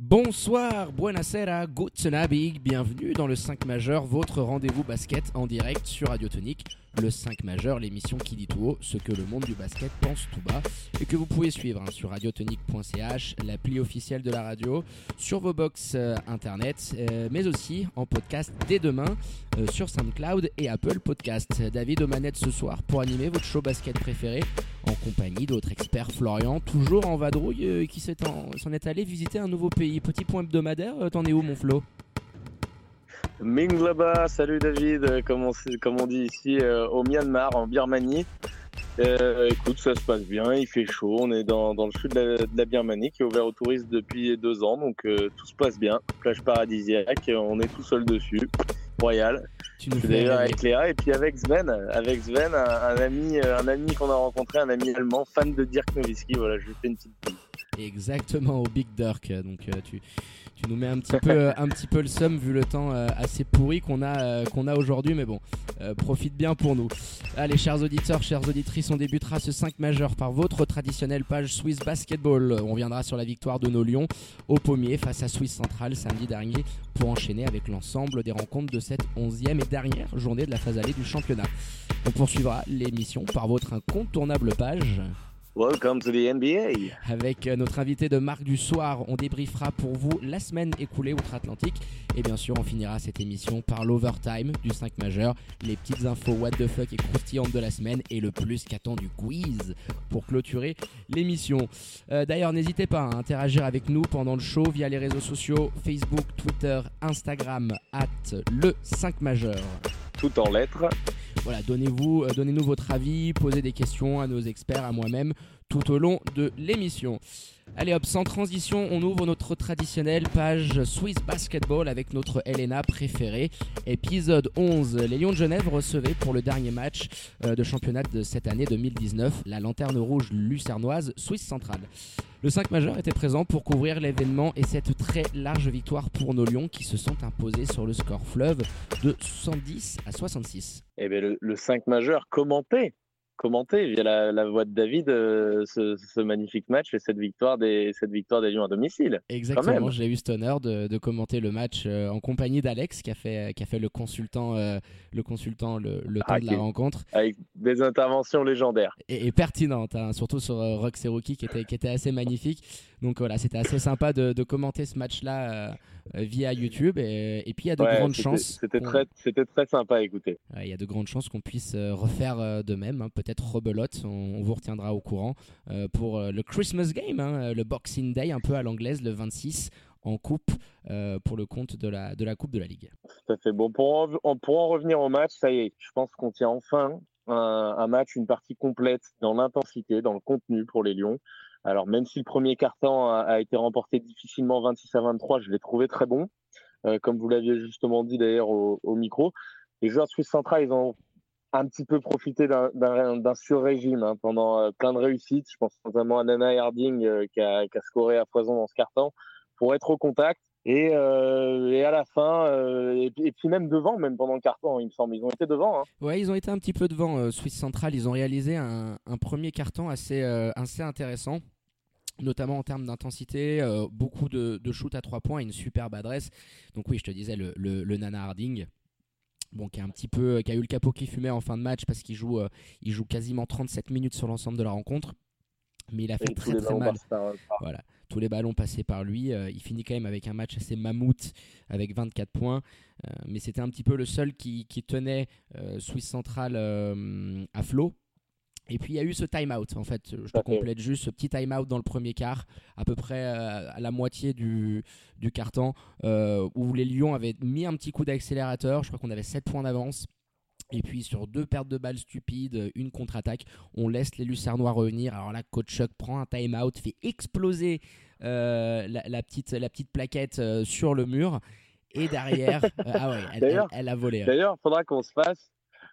Bonsoir, buonasera, guten Abend, bienvenue dans le 5 majeur, votre rendez-vous basket en direct sur Radio Tonique. Le 5 majeur, l'émission qui dit tout haut ce que le monde du basket pense tout bas et que vous pouvez suivre hein, sur radiotonique.ch, l'appli officielle de la radio, sur vos box euh, internet, euh, mais aussi en podcast dès demain euh, sur SoundCloud et Apple Podcast. David Omanette ce soir pour animer votre show basket préféré en compagnie d'autres experts. Florian, toujours en vadrouille, qui s'en est allé visiter un nouveau pays. Petit point hebdomadaire, t'en es où mon Flo? Minglaba, salut David, comme on, comme on dit ici euh, au Myanmar, en Birmanie. Euh, écoute, ça se passe bien, il fait chaud, on est dans, dans le sud de la, Birmanie qui est ouvert aux touristes depuis deux ans, donc euh, tout se passe bien. Plage paradisiaque, on est tout seul dessus, royal. Tu nous avec Léa et puis avec Sven, avec Sven, un, ami, un ami qu'on a rencontré, un ami allemand, fan de Dirk Nowitzki. Voilà, je lui fais une petite. Exactement au Big Dirk, donc tu tu nous mets un petit peu, euh, un petit peu le somme vu le temps euh, assez pourri qu'on a, euh, qu'on a aujourd'hui, mais bon, profite bien pour nous. Allez, chers auditeurs, chères auditrices, on débutera ce 5 majeur par votre traditionnelle page Swiss Basketball. On viendra sur la victoire de nos Lions au Pommier face à Swiss Central samedi dernier pour enchaîner avec l'ensemble des rencontres de cette 11e et dernière journée de la phase allée du championnat. On poursuivra l'émission par votre incontournable page Welcome to the NBA. Avec euh, notre invité de Marc du Soir, on débriefera pour vous la semaine écoulée outre-Atlantique. Et bien sûr, on finira cette émission par l'overtime du 5 majeur, les petites infos what the fuck et croustillantes de la semaine et le plus qu'attendu quiz pour clôturer l'émission. Euh, d'ailleurs, n'hésitez pas à interagir avec nous pendant le show via les réseaux sociaux Facebook, Twitter, Instagram, at le 5 majeur. Tout en lettres. Voilà, donnez-vous, euh, donnez-nous votre avis, posez des questions à nos experts, à moi-même, tout au long de l'émission. Allez hop, sans transition, on ouvre notre traditionnelle page Swiss Basketball avec notre Elena préférée. Épisode 11, les Lions de Genève recevaient pour le dernier match euh, de championnat de cette année 2019 la lanterne rouge lucernoise Swiss Centrale. Le 5 majeur était présent pour couvrir l'événement et cette très large victoire pour nos Lions qui se sont imposés sur le score fleuve de 70 à 66. Eh bien, le, le 5 majeur commenté commenter via la, voix de David euh, ce, magnifique match et cette victoire des, cette victoire des Lions à domicile. Exactement, j'ai eu cet honneur de, commenter le match euh, en compagnie d'Alex qui, a fait, qui a fait le consultant, euh, le, consultant le, temps ah, de la rencontre. Avec des interventions légendaires. Et, pertinentes, hein, surtout sur Rox et Rookie qui était, qui était assez magnifique. Donc voilà, c'était assez sympa de, commenter ce match-là via YouTube. Et, puis il y a de grandes chances. C'était très, très sympa à écouter. Il y a de grandes chances qu'on puisse refaire de même. Hein, peut peut-être rebelote. On, vous retiendra au courant euh, pour euh, le Christmas Game, hein, le Boxing Day un peu à l'anglaise, le 26 en coupe euh, pour le compte de la, de la Coupe de la Ligue. Tout à fait. Bon, pour en, pour en revenir au match, ça y est, je pense qu'on tient enfin un, match, une partie complète dans l'intensité, dans le contenu pour les Lions. Alors, même si le premier quart-temps a, été remporté difficilement 26 à 23, je l'ai trouvé très bon. comme vous l'aviez justement dit d'ailleurs au, micro. Les joueurs de Suisse Central, ils ont un petit peu profité d'un sur-régime hein, pendant euh, plein de réussites. Je pense notamment à Nana Harding euh, qui, a, qui, a, scoré à foison dans ce carton pour être au contact. Et, euh, et à la fin, et, puis même devant, même pendant le carton, il me semble, ils ont été devant. Hein. Ouais, ils ont été un petit peu devant. Suisse Central, ils ont réalisé un, premier carton assez, assez intéressant notamment en termes d'intensité, beaucoup de, de shoot à trois points et une superbe adresse. Donc oui, je te disais, le, le, Nana Harding, bon, qui a un petit peu, qui a eu le capot qui fumait en fin de match parce qu'il joue, euh, il joue quasiment 37 minutes sur l'ensemble de la rencontre. Mais il a fait très très mal. Voilà, tous les ballons passés par lui. Euh, il finit quand même avec un match assez mammouth avec 24 points. Euh, mais c'était un petit peu le seul qui, qui tenait Swiss Central à flot et puis il y a eu ce time-out, en fait, je te complète juste ce petit time-out dans le premier quart, à peu près euh, à la moitié du, du quart-temps, euh, où les Lions avaient mis un petit coup d'accélérateur, je crois qu'on avait 7 points d'avance. Et puis sur deux pertes de balles stupides, une contre-attaque, on laisse les Lucernois revenir. Alors là, Coach Chuck prend un time-out, fait exploser euh, la, petite, la petite plaquette sur le mur. Et derrière, ah ouais, elle, elle, a volé. Hein. D'ailleurs, il faudra qu'on se fasse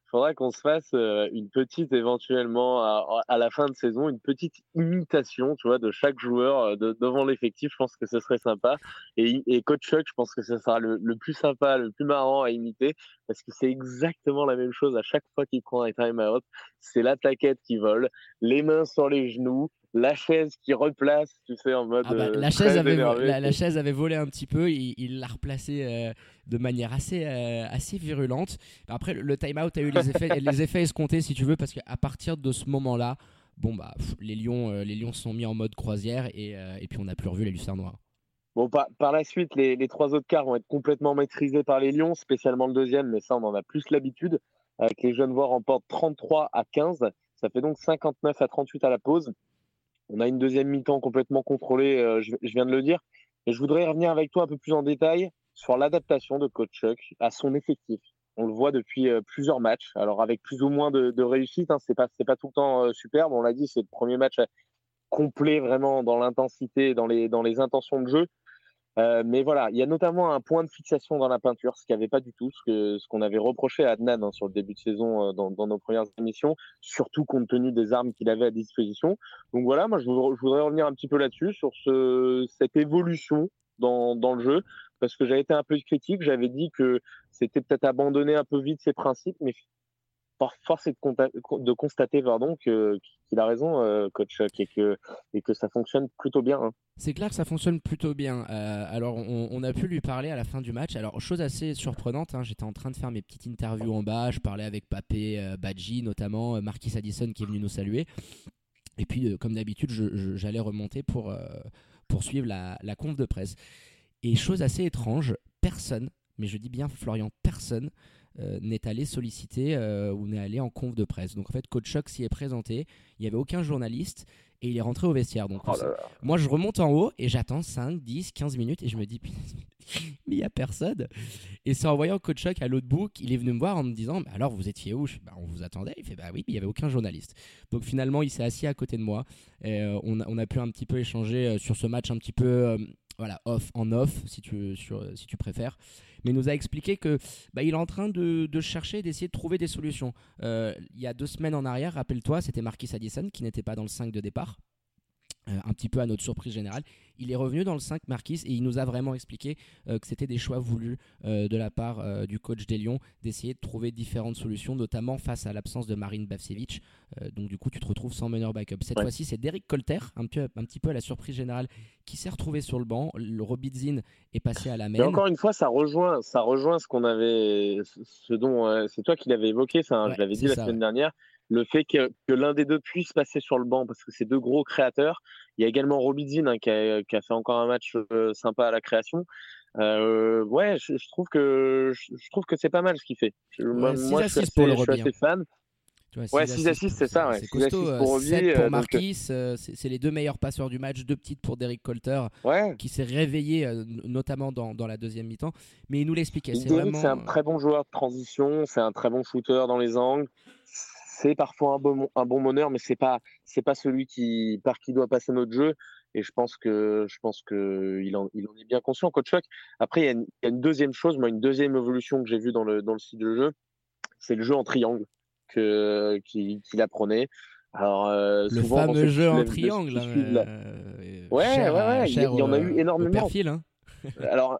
faudra qu'on se fasse euh, une petite éventuellement à, la fin de saison, une petite imitation, tu vois, de chaque joueur euh, devant l'effectif. Je pense que ce serait sympa. Et, coach Chuck, je pense que ce sera le, plus sympa, le plus marrant à imiter parce que c'est exactement la même chose à chaque fois qu'il prend un time out. C'est la taquette qui vole, les mains sur les genoux, la chaise qui replace, tu sais, en mode. Ah bah, la, chaise avait, la, chaise avait volé un petit peu, il l'a replacée de manière assez, assez virulente. Après, le time-out a eu les effets, les effets escomptés, si tu veux, parce qu'à partir de ce moment-là, bon, bah, les, lions, les lions sont mis en mode croisière et, et puis on n'a plus revu les lucernes noires. Bon, par, par la suite, les, les, trois autres quarts vont être complètement maîtrisés par les Lions, spécialement le deuxième, mais ça, on en a plus l'habitude. Avec les jeunes voix remportent 33 à 15. Ça fait donc 59 à 38 à la pause. On a une deuxième mi-temps complètement contrôlée, euh, je, viens de le dire. Et je voudrais revenir avec toi un peu plus en détail sur l'adaptation de Coach Chuck à son effectif. On le voit depuis euh, plusieurs matchs, alors avec plus ou moins de, réussite. Hein, c'est pas pas tout le temps euh, superbe. On l'a dit, c'est le premier match complet vraiment dans l'intensité, dans les dans les intentions de jeu. Euh, mais voilà, il y a notamment un point de fixation dans la peinture, ce qu'il n'y avait pas du tout, ce qu'on ce qu'on avait reproché à Adnan hein, sur le début de saison euh, dans, dans, nos premières émissions, surtout compte tenu des armes qu'il avait à disposition. Donc voilà, moi je, voudrais revenir un petit peu là-dessus, sur ce, cette évolution dans, dans le jeu, parce que j'avais été un peu critique, j'avais dit que c'était peut-être abandonner un peu vite ses principes, mais force est de, constater pardon, qu'il a raison, euh, coach, et que, et que ça fonctionne plutôt bien. Hein. C'est clair que ça fonctionne plutôt bien. Euh, alors, on, a pu lui parler à la fin du match. Alors, chose assez surprenante, hein, j'étais en train de faire mes petites interviews en bas. Je parlais avec Papé, euh, Badji, notamment Marquis Addison qui est venu nous saluer. Et puis, comme d'habitude, j'allais remonter pour, pour suivre la, la conf de presse. Et chose assez étrange, personne, mais je dis bien Florian, personne euh, n'est allé solliciter euh, ou n'est allé en conf de presse. Donc en fait, Coach Shock s'y est présenté. Il n'y avait aucun journaliste et il est rentré au vestiaire. Donc oh moi, je remonte en haut et j'attends 5, 10, 15 minutes et je me dis, mais il n'y a personne. Et c'est en voyant Coach Shock à l'autre bout qu'il est venu me voir en me disant, alors vous étiez où? Bah, On vous attendait. Il fait, bah oui, mais il n'y avait aucun journaliste. Donc finalement, il s'est assis à côté de moi. Et, euh, on, a, on, a, pu un petit peu échanger sur ce match un petit peu voilà, off en off, si tu, si tu préfères mais nous a expliqué que bah, il est en train de, de chercher, d'essayer de trouver des solutions. Euh, il y a deux semaines en arrière, rappelle-toi, c'était Marquis Addison qui n'était pas dans le 5 de départ. Euh, un petit peu à notre surprise générale. Il est revenu dans le 5 Marquis et il nous a vraiment expliqué euh, que c'était des choix voulus euh, de la part du coach des Lions d'essayer de trouver différentes solutions, notamment face à l'absence de Marine Bavcevic. donc du coup, tu te retrouves sans meneur backup. Cette fois-ci, c'est Derek Colter, un, petit peu à la surprise générale, qui s'est retrouvé sur le banc. Le Robidzin est passé à la main. Encore une fois, ça rejoint, ça rejoint ce qu'on avait, ce dont c'est toi qui l'avais évoqué. Enfin, je l'avais dit la semaine dernière le fait que, l'un des deux puisse passer sur le banc parce que c'est deux gros créateurs. Il y a également Robidzin hein, qui, a, fait encore un match euh, sympa à la création. Euh, ouais, je, trouve que je, trouve que c'est pas mal ce qu'il fait. moi, je suis, assez, fan. ouais, 6 assists, c'est ça. C'est costaud. pour, 7 pour Marquis, c'est les deux meilleurs passeurs du match. Deux petites pour Derek Colter, qui s'est réveillé notamment dans, dans, la deuxième mi-temps. Mais il nous l'expliquait. C'est vraiment... un très bon joueur de transition, c'est un très bon shooter dans les angles c'est parfois un bon, un bon meneur, mais c'est pas c'est pas celui qui par qui doit passer notre jeu. Et je pense que je pense que il en, il en est bien conscient, coach Chuck. Après, il y, a une, il y, a une, deuxième chose, moi, une deuxième évolution que j'ai vue dans le dans le site de jeu, c'est le jeu en triangle que qu'il apprenait. Alors, euh, le fameux jeu en triangle. Euh, ouais, ouais, ouais, il y, en a eu énormément. hein. Alors,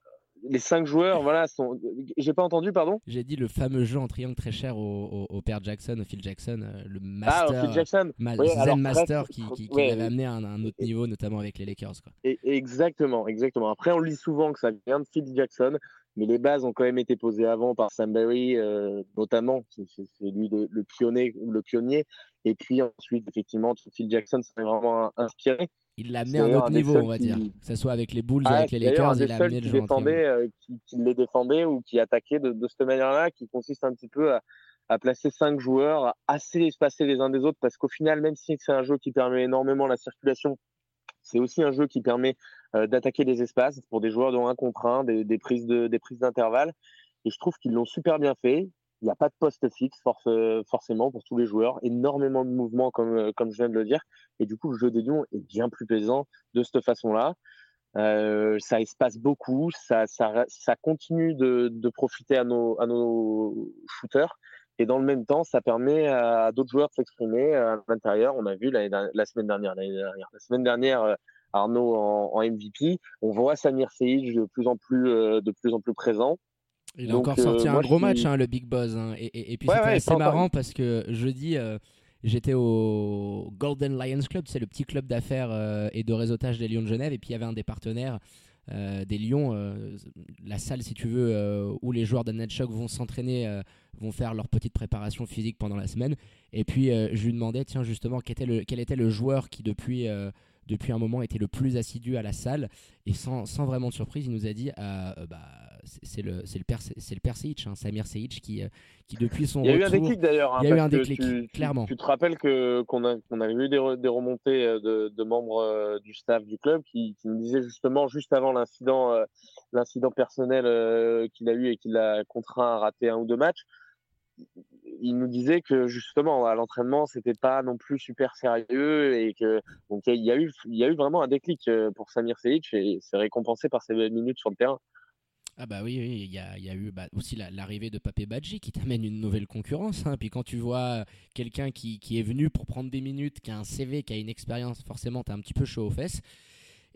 les cinq joueurs, voilà, sont. J'ai pas entendu, pardon? J'ai dit le fameux jeu en triangle très cher au, père Jackson, au Phil Jackson, euh, le master, ah, Phil Jackson. Zen Master qui, qui, avait amené à un, autre niveau, notamment avec les Lakers. Quoi. Et, exactement, exactement. Après, on lit souvent que ça vient de Phil Jackson, mais les bases ont quand même été posées avant par Sam Barry, euh, notamment. C'est lui le, pionnier, le pionnier. Et puis ensuite, effectivement, Phil Jackson s'est vraiment inspiré. Il l'a amené à un autre niveau, on va dire. Que ce soit avec les Bulls ah, avec les Lakers, il a amené le défendait, euh, qui, qui, les défendait ou qui attaquait de, de cette manière-là, qui consiste un petit peu à, à, placer cinq joueurs assez espacés les uns des autres, parce qu'au final, même si c'est un jeu qui permet énormément la circulation, c'est aussi un jeu qui permet euh, d'attaquer des espaces pour des joueurs de 1 contre 1, des, des prises de, des prises d'intervalle. Et je trouve qu'ils l'ont super bien fait. Il n'y a pas de poste fixe force, forcément pour tous les joueurs. Énormément de mouvements, comme, euh, comme je viens de le dire. Et du coup, le jeu des lions est bien plus plaisant de cette façon-là. Euh, ça espace beaucoup, ça, continue de, profiter à nos, shooters. Et dans le même temps, ça permet à d'autres joueurs de s'exprimer à l'intérieur. On a vu la, semaine dernière, la semaine dernière, euh, Arnaud en, MVP. On voit Samir Seyid de plus en plus, de plus en plus présent. Il a encore sorti un gros match, hein, le Big Boss. Hein. Et, et, puis c'est assez marrant parce que jeudi, j'étais au Golden Lions Club, c'est le petit club d'affaires et de réseautage des Lions de Genève. Et puis il y avait un des partenaires des Lions, la salle si tu veux, où les joueurs de Shock vont s'entraîner, vont faire leur petite préparation physique pendant la semaine. Et puis je lui demandais, tiens justement, quel était le, quel était le joueur qui depuis depuis un moment était le plus assidu à la salle. Et sans, sans vraiment de surprise il nous a dit euh, bah, c'est le c'est le père c'est le père hein, Samir Seic qui euh, qui depuis son il y a eu un déclic d'ailleurs hein, il y a eu un déclic clairement. tu, te rappelles que qu'on a qu'on avait eu des, des remontées euh, de, de membres du staff du club qui, qui nous disaient justement juste avant l'incident l'incident personnel qu'il a eu et qui l'a contraint à rater un ou deux matchs il nous disait que justement à l'entraînement c'était pas non plus super sérieux et que donc il y a eu il y a eu vraiment un déclic euh, pour Samir Selic et c'est récompensé par ses minutes sur le terrain. Ah bah oui, il y, a, y, a, eu bah, aussi l'arrivée de Papé Badji qui t'amène une nouvelle concurrence. Hein. Puis quand tu vois quelqu'un qui, qui, est venu pour prendre des minutes, qui a un CV, qui a une expérience, forcément t'as un petit peu chaud aux fesses.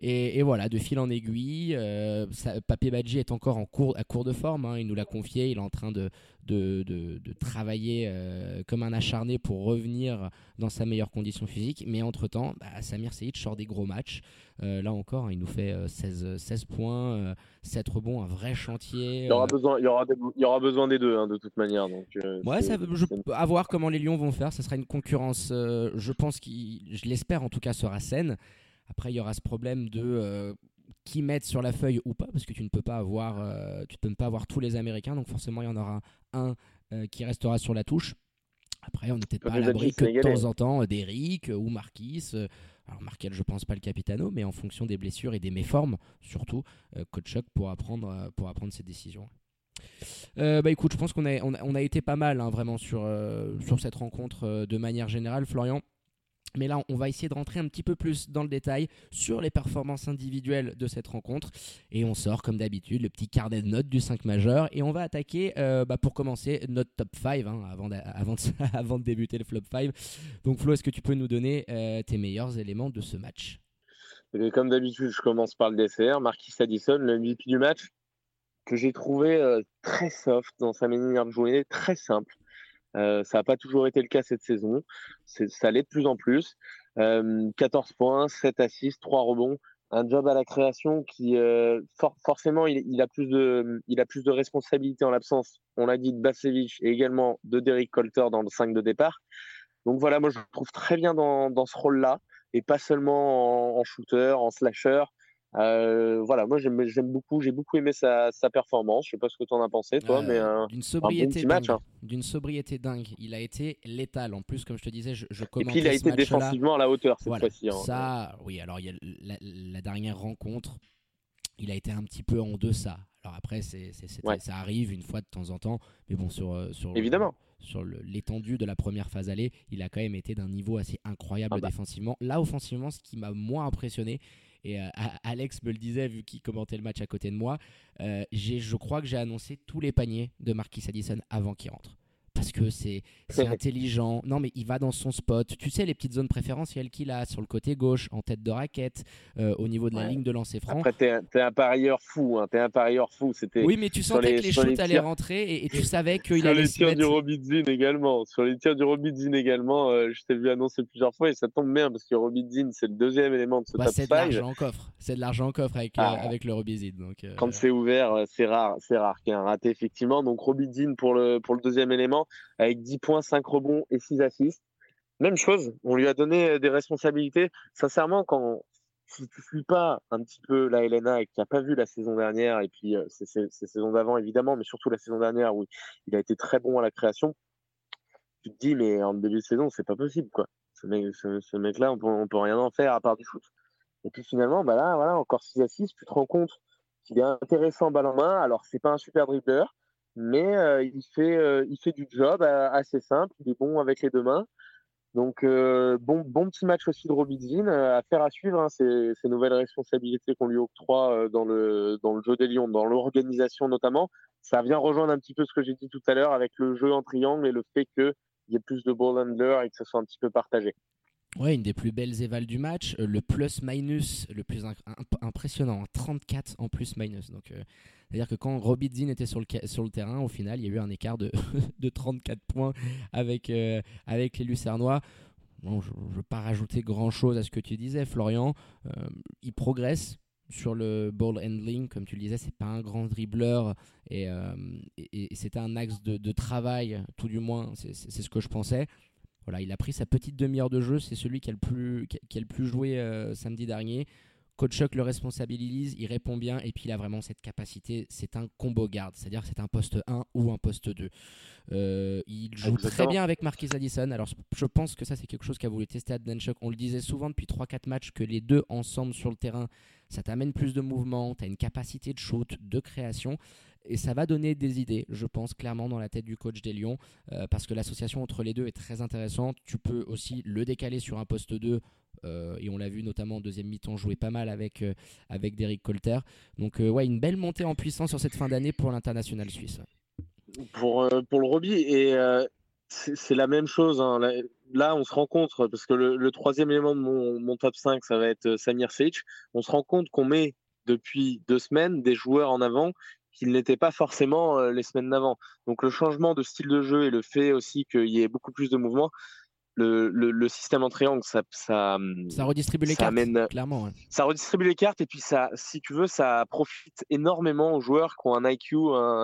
Et, voilà, de fil en aiguille, euh, Papé Badji est encore en cours, à court de forme. Hein. il nous l'a confié. Il est en train de, de, de, travailler euh, comme un acharné pour revenir dans sa meilleure condition physique. Mais entre-temps, bah, Samir Seyid sort des gros matchs. Euh, là encore, hein, il nous fait 16, 16 points, 7 rebonds, un vrai chantier. Il y aura, besoin, il y aura, il y aura besoin des deux, hein, de toute manière. Donc, ouais, ça, je, à voir comment les Lions vont faire. Ce sera une concurrence, je pense, qui, je l'espère en tout cas, sera saine. Après, il y aura ce problème de euh, qui mettre sur la feuille ou pas, parce que tu ne peux pas avoir, euh, tu peux pas avoir tous les Américains, donc forcément il y en aura un euh, qui restera sur la touche. Après, on n'était pas à l'abri que de temps en temps d'Eric ou Marquis. alors Markel, je pense pas le capitano, mais en fonction des blessures et des méformes, surtout, Coach Chuck pourra prendre, ses décisions. bah écoute, je pense qu'on a, on a, été pas mal hein, vraiment sur, sur cette rencontre de manière générale. Florian, mais là, on va essayer de rentrer un petit peu plus dans le détail sur les performances individuelles de cette rencontre. Et on sort, comme d'habitude, le petit carnet de notes du 5 majeur. Et on va attaquer, euh, bah, pour commencer, notre top 5 hein, avant, de, débuter le flop 5. Donc, Flo, est-ce que tu peux nous donner euh, tes meilleurs éléments de ce match? Comme d'habitude, je commence par le DCR. Marquis Addison, le MVP du match, que j'ai trouvé euh, très soft dans sa manière de jouer, très simple. Euh, ça n'a pas toujours été le cas cette saison. Ça l'est de plus en plus. 14 euh, points, 7 assists, 3 rebonds. Un job à la création qui, euh, forcément, il, a plus de, il a plus de responsabilités en l'absence, on l'a dit, de Basevic et également de Derek Colter dans le 5 de départ. Donc voilà, moi je le trouve très bien dans, dans ce rôle-là et pas seulement en, en shooter, en slasher. Euh, voilà, moi j'aime beaucoup, j'ai beaucoup aimé sa, performance. Je sais pas ce que tu en as pensé, toi, mais euh, d'une sobriété dingue. Hein. D'une sobriété dingue. Il a été létal. En plus, comme je te disais, je, je Et puis il a été défensivement à la hauteur cette fois-ci. Hein. Ça, oui. Alors il y a la, dernière rencontre, il a été un petit peu en deçà. Alors après, c'est, ça arrive une fois de temps en temps, mais bon, sur, euh, sur évidemment. sur l'étendue de la première phase allée, il a quand même été d'un niveau assez incroyable ah bah. défensivement. Là, offensivement, ce qui m'a moins impressionné, et euh, Alex me le disait vu qu'il commentait le match à côté de moi, euh, je crois que j'ai annoncé tous les paniers de Marquis Addison avant qu'il rentre que c'est intelligent. Non, mais il va dans son spot. Tu sais, les petites zones préférentielles qu'il a sur le côté gauche, en tête de raquette, euh, au niveau de la ligne de lancer franc. Après, t'es un, un, parieur fou. Hein. T'es un parieur fou. C'était. Oui, mais tu sentais que les shoots allaient rentrer et, tu savais qu'il allait Sur les tirs du Robidzin également. Sur les tirs du Robidzin également, euh, je t'ai vu annoncer plusieurs fois et ça tombe bien parce que Robidzin, c'est le deuxième élément de ce bah, top C'est de l'argent en coffre. C'est de l'argent en coffre avec, euh, ah. avec le Robidzin. Donc, Quand c'est ouvert, c'est rare. C'est rare qu'il y ait un raté, effectivement. Donc Robidzin pour le, pour le deuxième élément avec 10 points, 5 rebonds et 6 assists. Même chose, on lui a donné euh, des responsabilités. Sincèrement, quand si tu suis pas un petit peu la Helena et que tu n'as pas vu la saison dernière, et puis euh, ces, saisons d'avant évidemment, mais surtout la saison dernière où il a été très bon à la création, tu te dis, mais en début de saison, c'est pas possible. quoi. Ce, mec, là on peut, peut rien en faire à part du foot. Et puis finalement, bah là, voilà, encore 6 assists, tu te rends compte qu'il est intéressant balle en main. Alors, c'est pas un super dribbleur, mais euh, il, fait, euh, il fait du job euh, assez simple, il est bon avec les deux mains. Donc bon, bon petit match aussi de Robidzin, à faire à suivre, hein, ces, ces, nouvelles responsabilités qu'on lui octroie dans, le, dans le jeu des Lions, dans l'organisation notamment. Ça vient rejoindre un petit peu ce que j'ai dit tout à l'heure avec le jeu en triangle et le fait qu'il y ait plus de ball handler et que ce soit un petit peu partagé. Ouais, une des plus belles évals du match. Euh, le plus-minus le plus impressionnant, 34 en plus-minus. Donc, euh, c'est-à-dire que quand Robbie était sur le, terrain, au final, il y a eu un écart de, de 34 points avec, euh, avec les Lucernois. Bon, je ne veux pas rajouter grand-chose à ce que tu disais, Florian. il progresse sur le ball handling, comme tu le disais, c'est pas un grand dribbleur et, et, c'était un axe de, travail, tout du moins, c'est ce que je pensais. Il a pris sa petite demi-heure de jeu, c'est celui qui a le plus, qui a le plus joué euh, samedi dernier. Coach Chuck le responsabilise, il répond bien et puis il a vraiment cette capacité. C'est un combo garde, c'est-à-dire c'est un poste 1 ou un poste 2. Euh, il joue très bien avec Marquis Addison. Alors je pense que ça c'est quelque chose qu'a voulu tester Adnan Chuck. On le disait souvent depuis 3-4 matchs que les deux ensemble sur le terrain, ça t'amène plus de mouvement, tu as une capacité de shoot, de création. Et ça va donner des idées, je pense, clairement dans la tête du coach des Lions, euh, parce que l'association entre les deux est très intéressante. Tu peux aussi le décaler sur un poste 2, euh, et on l'a vu notamment en deuxième mi-temps jouer pas mal avec, euh, avec Derek Colter. Donc, ouais, une belle montée en puissance sur cette fin d'année pour l'international suisse. Pour, pour le Roby, et c'est la même chose. Hein. Là, on se rend compte, parce que le, troisième élément de mon, mon, top 5, ça va être Samir Seic. On se rend compte qu'on met depuis deux semaines des joueurs en avant qu'il n'était pas forcément euh, les semaines d'avant. Donc le changement de style de jeu et le fait aussi qu'il y ait beaucoup plus de mouvements, le, le, système en triangle, ça, ça, ça redistribue les cartes, clairement. Ça redistribue les cartes et puis ça, si tu veux, ça profite énormément aux joueurs qui ont un IQ,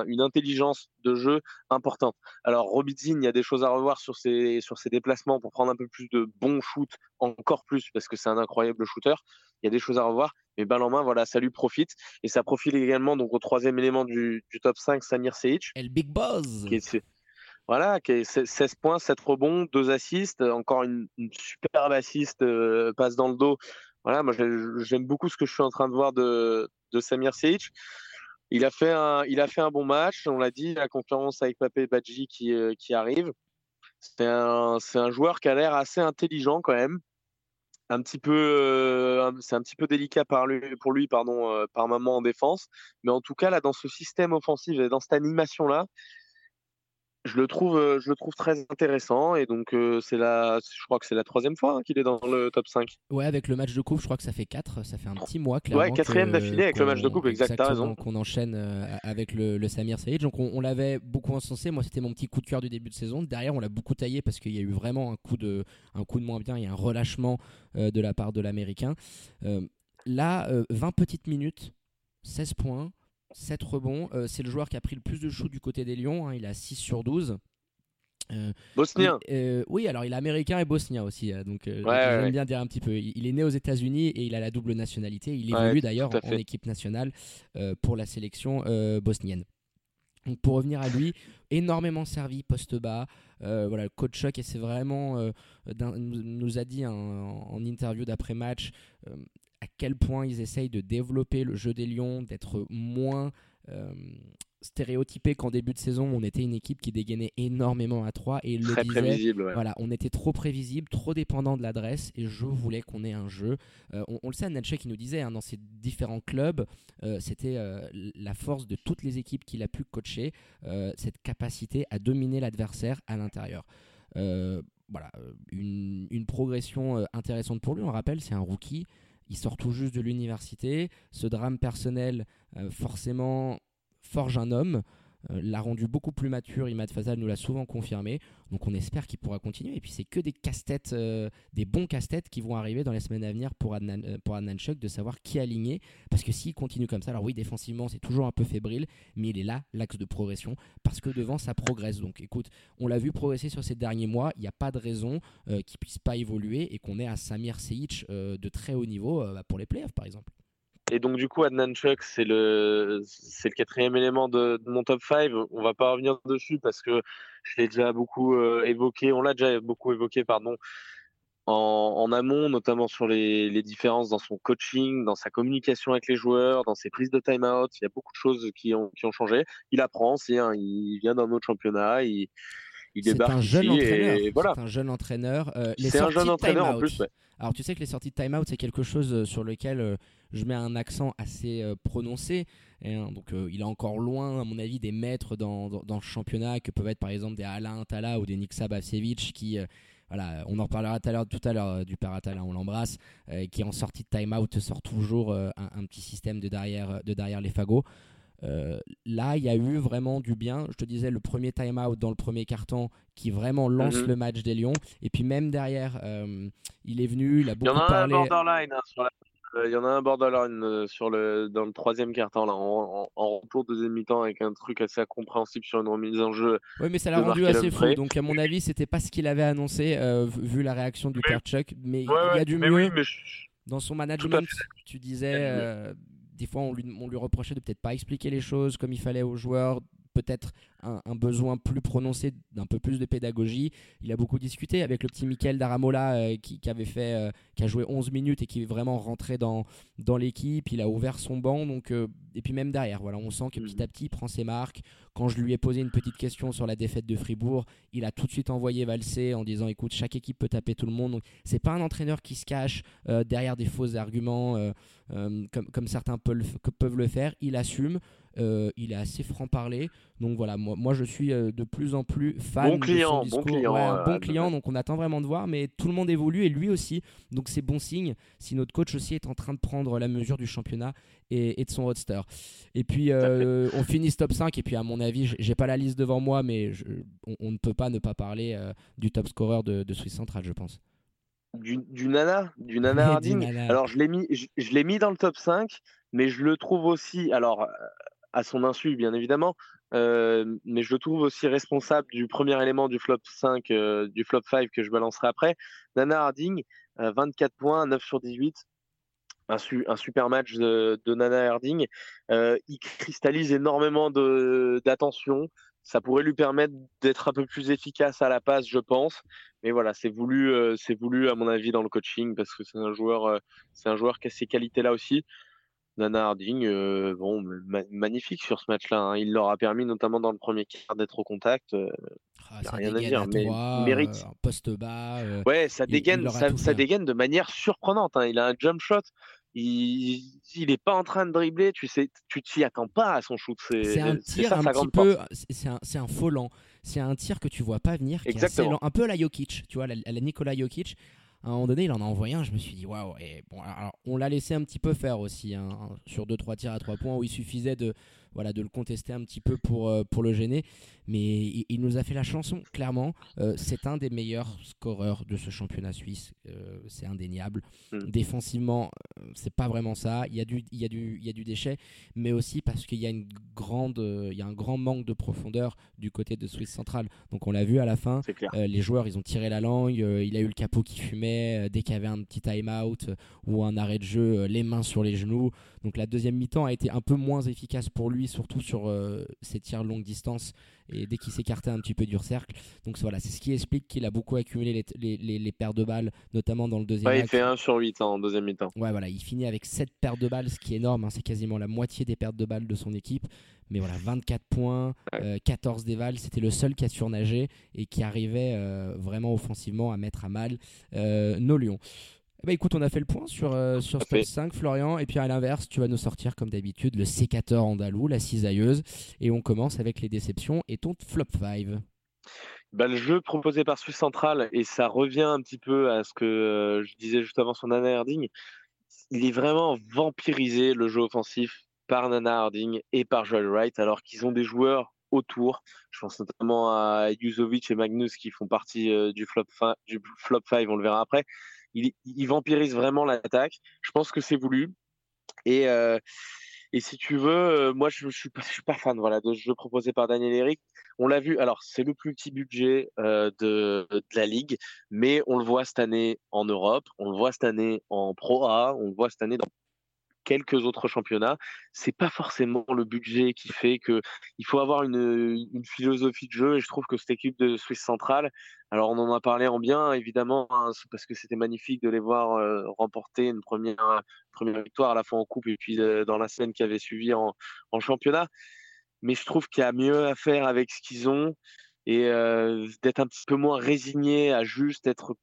une intelligence de jeu importante. Alors Robitzin, il y a des choses à revoir sur ses, sur ses déplacements pour prendre un peu plus de bons shoots, encore plus parce que c'est un incroyable shooter. Il y a des choses à revoir mais balle en main, voilà, ça lui profite. Et ça profite également donc au troisième élément du, top 5, Samir Seic. Et le Big Buzz. Voilà, qui est 16 points, 7 rebonds, 2 assists, encore une, superbe assist, euh, passe dans le dos. Voilà, moi j'aime beaucoup ce que je suis en train de voir de, Samir Seic. Il a, fait un, il a fait un bon match, on l'a dit, la conférence avec Papé Badji qui, euh, qui arrive. C'est un, un joueur qui a l'air assez intelligent quand même un petit peu, euh, c'est un petit peu délicat pour lui, pardon, par moment en défense. Mais en tout cas, là, dans ce système offensif et dans cette animation-là, je le trouve, euh, je le trouve très intéressant et donc euh, c'est la, je crois que c'est la troisième fois hein, qu'il est dans le top 5. Ouais, avec le match de coupe, je crois que ça fait 4 ça fait un petit mois clairement. Ouais, quatrième d'affilée avec le match de coupe, exact, t'as raison. Qu'on enchaîne euh, avec le, Samir Saïd, donc on, l'avait beaucoup encensé. Moi, c'était mon petit coup de cœur du début de saison. Derrière, on l'a beaucoup taillé parce qu'il y a eu vraiment un coup de, un coup de moins bien, il y a un relâchement de la part de l'américain. là, 20 petites minutes, 16 points. 7 rebonds. Euh, c'est le joueur qui a pris le plus de shoot du côté des Lions. Hein. il a 6 sur 12. Euh, bosnien. Euh, oui, alors il est américain et bosnien aussi. donc j'aime bien dire un petit peu. Il, est né aux États-Unis et il a la double nationalité. Il évolue d'ailleurs en, équipe nationale pour la sélection bosnienne. Donc pour revenir à lui, énormément servi poste bas. voilà, le coach Chuck et c'est vraiment nous a dit en interview d'après match quel point ils essayent de développer le jeu des Lions, d'être moins euh, stéréotypé qu'en début de saison, on était une équipe qui dégainait énormément à 3 et le disait, voilà, on était trop prévisible, trop dépendant de l'adresse et je voulais qu'on ait un jeu. Euh, on, le sait, Natchez qui nous disait hein, dans ses différents clubs, euh, c'était la force de toutes les équipes qu'il a pu coacher, cette capacité à dominer l'adversaire à l'intérieur. voilà, une, une progression intéressante pour lui. On rappelle, c'est un rookie il sort tout juste de l'université. Ce drame personnel, euh, forcément, forge un homme. Euh, l'a rendu beaucoup plus mature. Imad Fazal nous l'a souvent confirmé. Donc on espère qu'il pourra continuer. Et puis c'est que des casse-têtes, euh, des bons casse-têtes qui vont arriver dans les semaines à venir pour Adnan, euh, pour Chuk de savoir qui aligner. Parce que s'il continue comme ça, alors oui, défensivement c'est toujours un peu fébrile, mais il est là, l'axe de progression, parce que devant ça progresse. Donc écoute, on l'a vu progresser sur ces derniers mois. Il n'y a pas de raison qu'il puisse pas évoluer et qu'on ait un Samir Seic de très haut niveau pour les playoffs par exemple. Et donc, du coup, Adnan Chuck, c'est le, c'est le quatrième élément de, mon top 5. On va pas revenir dessus parce que je l'ai déjà beaucoup euh, évoqué, on l'a déjà beaucoup évoqué, pardon, en, amont, notamment sur les, les, différences dans son coaching, dans sa communication avec les joueurs, dans ses prises de time-out. Il y a beaucoup de choses qui ont, qui ont changé. Il apprend aussi, hein, il vient d'un autre championnat. Il débarque un jeune entraîneur. voilà. C'est un jeune entraîneur. Euh, c'est un jeune entraîneur en plus. Alors tu sais que les sorties de time-out, c'est quelque chose euh, sur lequel euh, je mets un accent assez prononcé. Hein. donc il est encore loin, à mon avis, des maîtres dans, dans, dans, le championnat que peuvent être par exemple des Alain Tala ou des Niksa Basevic qui voilà, on en reparlera tout à l'heure, tout à l'heure du Paratal, on l'embrasse, qui en sortie de time-out sort toujours un, petit système de derrière, de derrière les fagots. Là, il y a eu vraiment du bien. Je te disais, le premier time-out dans le premier carton qui vraiment lance mhm. le match des Lions. Et puis même derrière, il est venu, il a beaucoup parlé. Il y en a un borderline hein, sur la il y en a un borderline euh, sur le, dans le troisième quart-temps, là, en, en, retour deuxième mi-temps, avec un truc assez incompréhensible sur une remise en jeu. Oui, mais ça l'a rendu assez fou. Donc, à mon avis, c'était pas ce qu'il avait annoncé, euh, vu la réaction du Chuck. Mais il y a du mieux. Dans son management, tu disais, euh, des fois, on lui, reprochait de peut-être pas expliquer les choses comme il fallait aux joueurs, peut-être un, besoin plus prononcé d'un peu plus de pédagogie. Il a beaucoup discuté avec le petit Michael Daramola euh, qui, avait fait, euh, qui a joué 11 minutes et qui est vraiment rentré dans, dans l'équipe. Il a ouvert son banc. Donc, euh, et puis même derrière, voilà, on sent que petit à petit il prend ses marques. Quand je lui ai posé une petite question sur la défaite de Fribourg, il a tout de suite envoyé valser en disant écoute, chaque équipe peut taper tout le monde. Donc c'est pas un entraîneur qui se cache derrière des faux arguments comme, comme certains peuvent le faire. Il assume. Il est assez franc-parler. Donc voilà, moi, moi je suis euh, de plus en plus fan bon client, de son Bon client, un bon client, donc on attend vraiment de voir, mais tout le monde évolue et lui aussi. Donc c'est bon signe si notre coach aussi est en train de prendre la mesure du championnat et, de son roadster. Et puis euh, on finit ce top 5 et puis à mon avis, j'ai pas la liste devant moi, mais on, ne peut pas ne pas parler euh, du top scorer de, de Swiss Central, je pense. Du, du, nana, du nana Harding. Alors je l'ai mis, je, je l'ai mis dans le top 5, mais je le trouve aussi, alors à son insu bien évidemment, euh, mais je le trouve aussi responsable du premier élément du flop 5, euh, du flop 5 que je balancerai après. Nana Harding, 24 euh, points, 9 sur 18. Un, super match de, Nana Harding. il cristallise énormément d'attention. Ça pourrait lui permettre d'être un peu plus efficace à la passe, je pense. Mais voilà, c'est voulu, c'est voulu à mon avis dans le coaching parce que c'est un joueur, c'est un joueur qui a ces qualités-là aussi. Nana Harding, euh, bon, magnifique sur ce match-là. Hein. Il leur a permis, notamment dans le premier quart, d'être au contact. Euh, ah, rien à dire, mais mérite. Euh, poste bas. ouais, ça dégaine, ça, dégaine de manière surprenante. Hein. Il a un jump shot. Il n'est pas en train de dribbler. Tu sais, tu t'y attends pas à son shoot. C'est un tir un petit peu. C'est un, un faux lent. C'est un tir que tu vois pas venir. Exactement. un peu à la Jokic, tu vois, à la Nikola Jokic à un moment donné, il en a envoyé un. Je me suis dit, waouh. Et bon, on l'a laissé un petit peu faire aussi, hein, sur 2-3 tirs à 3 points où il suffisait de, voilà, de le contester un petit peu pour, euh, pour le gêner. Mais il, nous a fait la chanson, clairement. Euh, c'est un des meilleurs scoreurs de ce championnat suisse. Euh, c'est indéniable. Mm. Défensivement, c'est pas vraiment ça. Il y, a du, il, y a du, il y a du déchet, mais aussi parce qu'il y, a une grande, il y a un grand manque de profondeur du côté de Suisse centrale. Donc on l'a vu à la fin. les joueurs, ils ont tiré la langue. il a eu le capot qui fumait. dès qu'il y avait un petit time-out ou un arrêt de jeu, les mains sur les genoux. Donc la deuxième mi-temps a été un peu moins efficace pour lui, surtout sur ses tirs longue distance et dès qu'il s'écartait un petit peu du cercle. Donc voilà, c'est ce qui explique qu'il a beaucoup accumulé les, les, les, paires de balles, notamment dans le deuxième. Ouais, il fait 1 sur 8 en deuxième mi-temps. Ouais, voilà, il finit avec 7 paires de balles, ce qui est énorme. Hein. c'est quasiment la moitié des pertes de balles de son équipe. Mais voilà, 24 points, 14 euh, dévals, c'était le seul qui a surnagé et qui arrivait euh, vraiment offensivement à mettre à mal euh, nos Lions. Bah écoute, on a fait le point sur, euh, sur ce top 5, Florian. Et puis à l'inverse, tu vas nous sortir comme d'habitude le sécateur andalou, la cisailleuse. Et on commence avec les déceptions et ton flop 5. Bah, le jeu proposé par Swiss Central, et ça revient un petit peu à ce que euh, je disais juste avant son Nana Harding, il est vraiment vampirisé le jeu offensif par Nana Harding et par Joel Wright, alors qu'ils ont des joueurs autour. Je pense notamment à Juzovic et Magnus qui font partie euh, du, flop du flop 5, on le verra après il, vampirise vraiment l'attaque. Je pense que c'est voulu. Et, euh, si tu veux, euh, moi je, je suis pas, fan voilà de ce jeu proposé par Daniel Eric. On l'a vu. Alors c'est le plus petit budget euh, de, la ligue, mais on le voit cette année en Europe, on le voit cette année en Pro A, on le voit cette année dans quelques autres championnats. C'est pas forcément le budget qui fait que il faut avoir une, philosophie de jeu. Et je trouve que cette équipe de Suisse centrale, alors on en a parlé en bien évidemment, hein, parce que c'était magnifique de les voir euh, remporter une première victoire à la fois en coupe et puis euh, dans la semaine qui avait suivi en, en championnat. Mais je trouve qu'il y a mieux à faire avec ce qu'ils ont et euh, d'être un petit peu moins résigné à juste être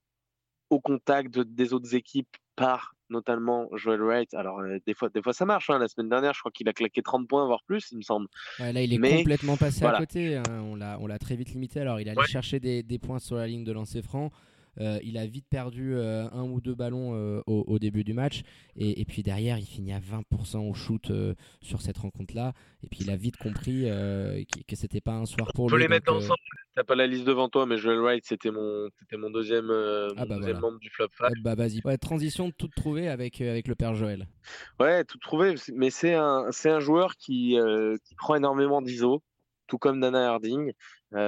au contact des autres équipes par notamment Joel Wright. Alors, euh, des, fois, des fois, ça marche. Hein. La semaine dernière, je crois qu'il a claqué 30 points, voire plus, il me semble. là, il est complètement passé à côté. Hein. On l'a très vite limité. Alors, il allait chercher des, des, points sur la ligne de lancer franc. Euh, il a vite perdu euh, un ou deux ballons euh, au, début du match. Et, puis derrière, il finit à 20% au shoot sur cette rencontre-là. Et puis il a vite compris que c'était pas un soir pour lui. Tu peux les mettre ensemble. T'as pas la liste devant toi, mais Joel Wright, c'était mon, mon deuxième, ah bah membre du flop 5. bah vas-y. transition toute trouvée avec, avec le père Joël. Ouais, tout trouvé. Mais c'est un, un joueur qui, qui prend énormément d'ISO tout comme Nana Harding.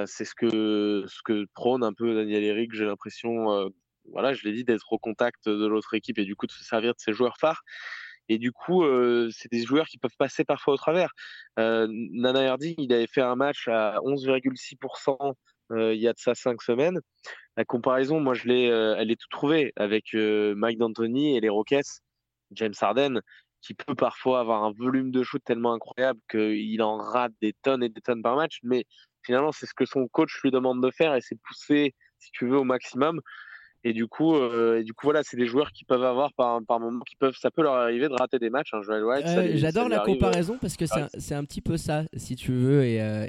C'est ce que, ce que prône un peu Daniel Eric, j'ai l'impression, voilà, je l'ai dit, d'être au contact de l'autre équipe et du coup de se servir de ses joueurs phares. Et du coup, c'est des joueurs qui peuvent passer parfois au travers. Nana Harding, il avait fait un match à 11,6% il y a de ça cinq semaines. La comparaison, moi, je l'ai, elle est tout trouvée avec Mike D'Antoni et les Rockets, James Harden qui peut parfois avoir un volume de shoot tellement incroyable qu'il en rate des tonnes et des tonnes par match. Mais finalement, c'est ce que son coach lui demande de faire et c'est pousser, si tu veux, au maximum. Et du coup, euh, et du coup voilà, c'est des joueurs qui peuvent avoir par, par moment, qui peuvent, ça peut leur arriver de rater des matchs. Hein, J'adore la comparaison parce que c'est un, petit peu ça, si tu veux. Et, euh,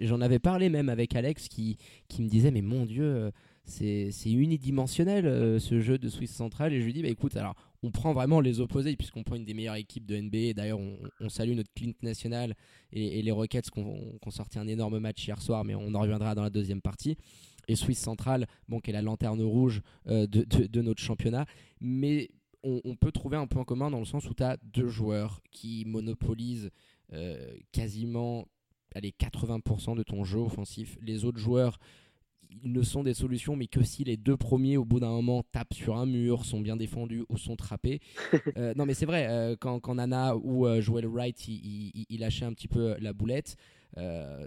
j'en avais parlé même avec Alex qui, qui me disait, mais mon Dieu, euh, c'est unidimensionnel ce jeu de Swiss Central. Et je lui dis, bah écoute, alors on prend vraiment les opposés puisqu'on prend une des meilleures équipes de NBA. D'ailleurs, on, salue notre Clint national et, les Rockets qui ont, sorti un énorme match hier soir, mais on en reviendra dans la deuxième partie. Et Swiss Central, bon, qui est la lanterne rouge euh, de, notre championnat. Mais on, peut trouver un point commun dans le sens où tu as deux joueurs qui monopolisent euh, quasiment allez, 80% de ton jeu offensif. Les autres joueurs ils ne sont des solutions, mais que si les deux premiers, au bout d'un moment, tapent sur un mur, sont bien défendus ou sont trappés. Euh, non, mais c'est vrai, euh, quand, quand, Nana ou euh, Joel Wright, il, il, lâchait un petit peu la boulette,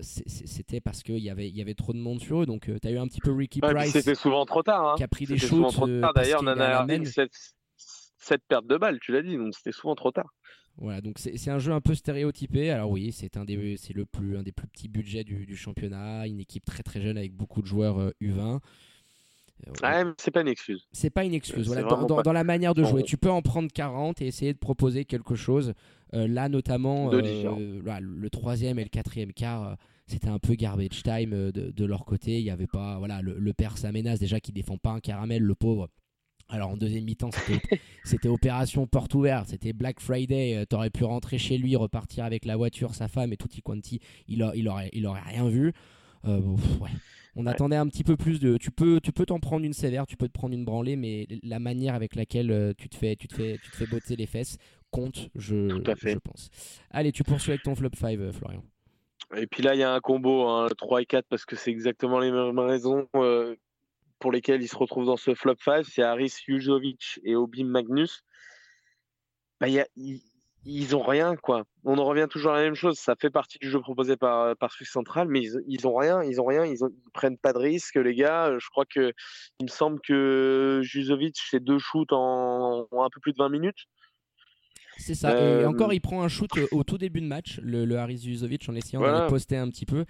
c'était parce qu'il y avait, y avait trop de monde sur eux. Donc, tu as eu un petit peu Ricky Price. C'était souvent trop tard. Hein. Qui a pris des shoots. D'ailleurs, Nana a cette, cette perte de balles, tu l'as dit, donc c'était souvent trop tard. Voilà, donc c'est un jeu un peu stéréotypé. Alors oui, c'est un des c'est le plus un des plus petits budgets du, championnat, une équipe très très jeune avec beaucoup de joueurs U20. Euh, ah, c'est pas une excuse. C'est pas une excuse. Voilà, dans, la manière de jouer, tu peux en prendre 40 et essayer de proposer quelque chose. Euh, là, notamment, euh, le troisième et le quatrième quart, c'était un peu garbage time de, leur côté. Il y avait pas, voilà, le, le père déjà qui défend pas un caramel, le pauvre. Alors en deuxième mi-temps, c'était opération porte ouverte, c'était Black Friday. Euh, t'aurais pu rentrer chez lui, repartir avec la voiture, sa femme et tutti quanti. Il, il, aurait, il aurait rien vu. Euh, On attendait un petit peu plus de. Tu peux, tu peux t'en prendre une sévère, tu peux te prendre une branlée, mais la manière avec laquelle euh, tu te fais, tu te fais, tu te fais botter les fesses compte, je, je pense. Allez, tu poursuis avec ton flop 5, Florian. Et puis là, il y a un combo, hein, 3 et 4, parce que c'est exactement les mêmes raisons pour lesquels ils se retrouvent dans ce flop 5, c'est Haris Jujovic et Obim Magnus. Bah, ils, ont rien, quoi. On en revient toujours à la même chose. Ça fait partie du jeu proposé par, par Swiss Central, mais ils, ils ont rien, ils ont rien, ils, ont, prennent pas de risques, les gars. Je crois que il me semble que Jujovic fait deux shoots en, un peu plus de 20 minutes. C'est ça. Et euh, encore, il prend un shoot au tout début de match, le, le Haris Juzovic, en essayant de le poster un petit peu.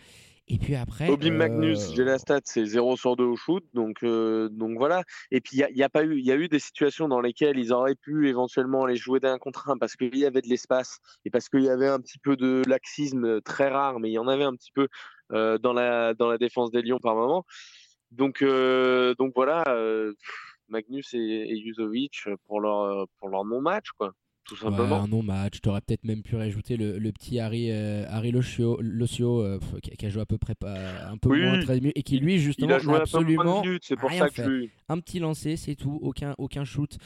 Et puis après. Obi Magnus, j'ai la stat, c'est 0 sur 2 au shoot. Donc, euh, donc voilà. Et puis, il y a, pas eu, y a eu des situations dans lesquelles ils auraient pu éventuellement les jouer d'un contre un parce qu'il y avait de l'espace et parce qu'il y avait un petit peu de laxisme très rare, mais il y en avait un petit peu euh, dans, la, dans la défense des Lions par moment. Donc, euh, donc voilà, Magnus et, et pour leur, pour leur non-match, quoi tout simplement. un non-match. Tu aurais peut-être même pu rajouter le, le petit Harry, euh, Harry Locio, euh, qui, a joué à peu près un peu moins 13 minutes et qui lui justement il a absolument c'est pour ça que Un petit lancer, c'est tout, aucun, aucun shoot.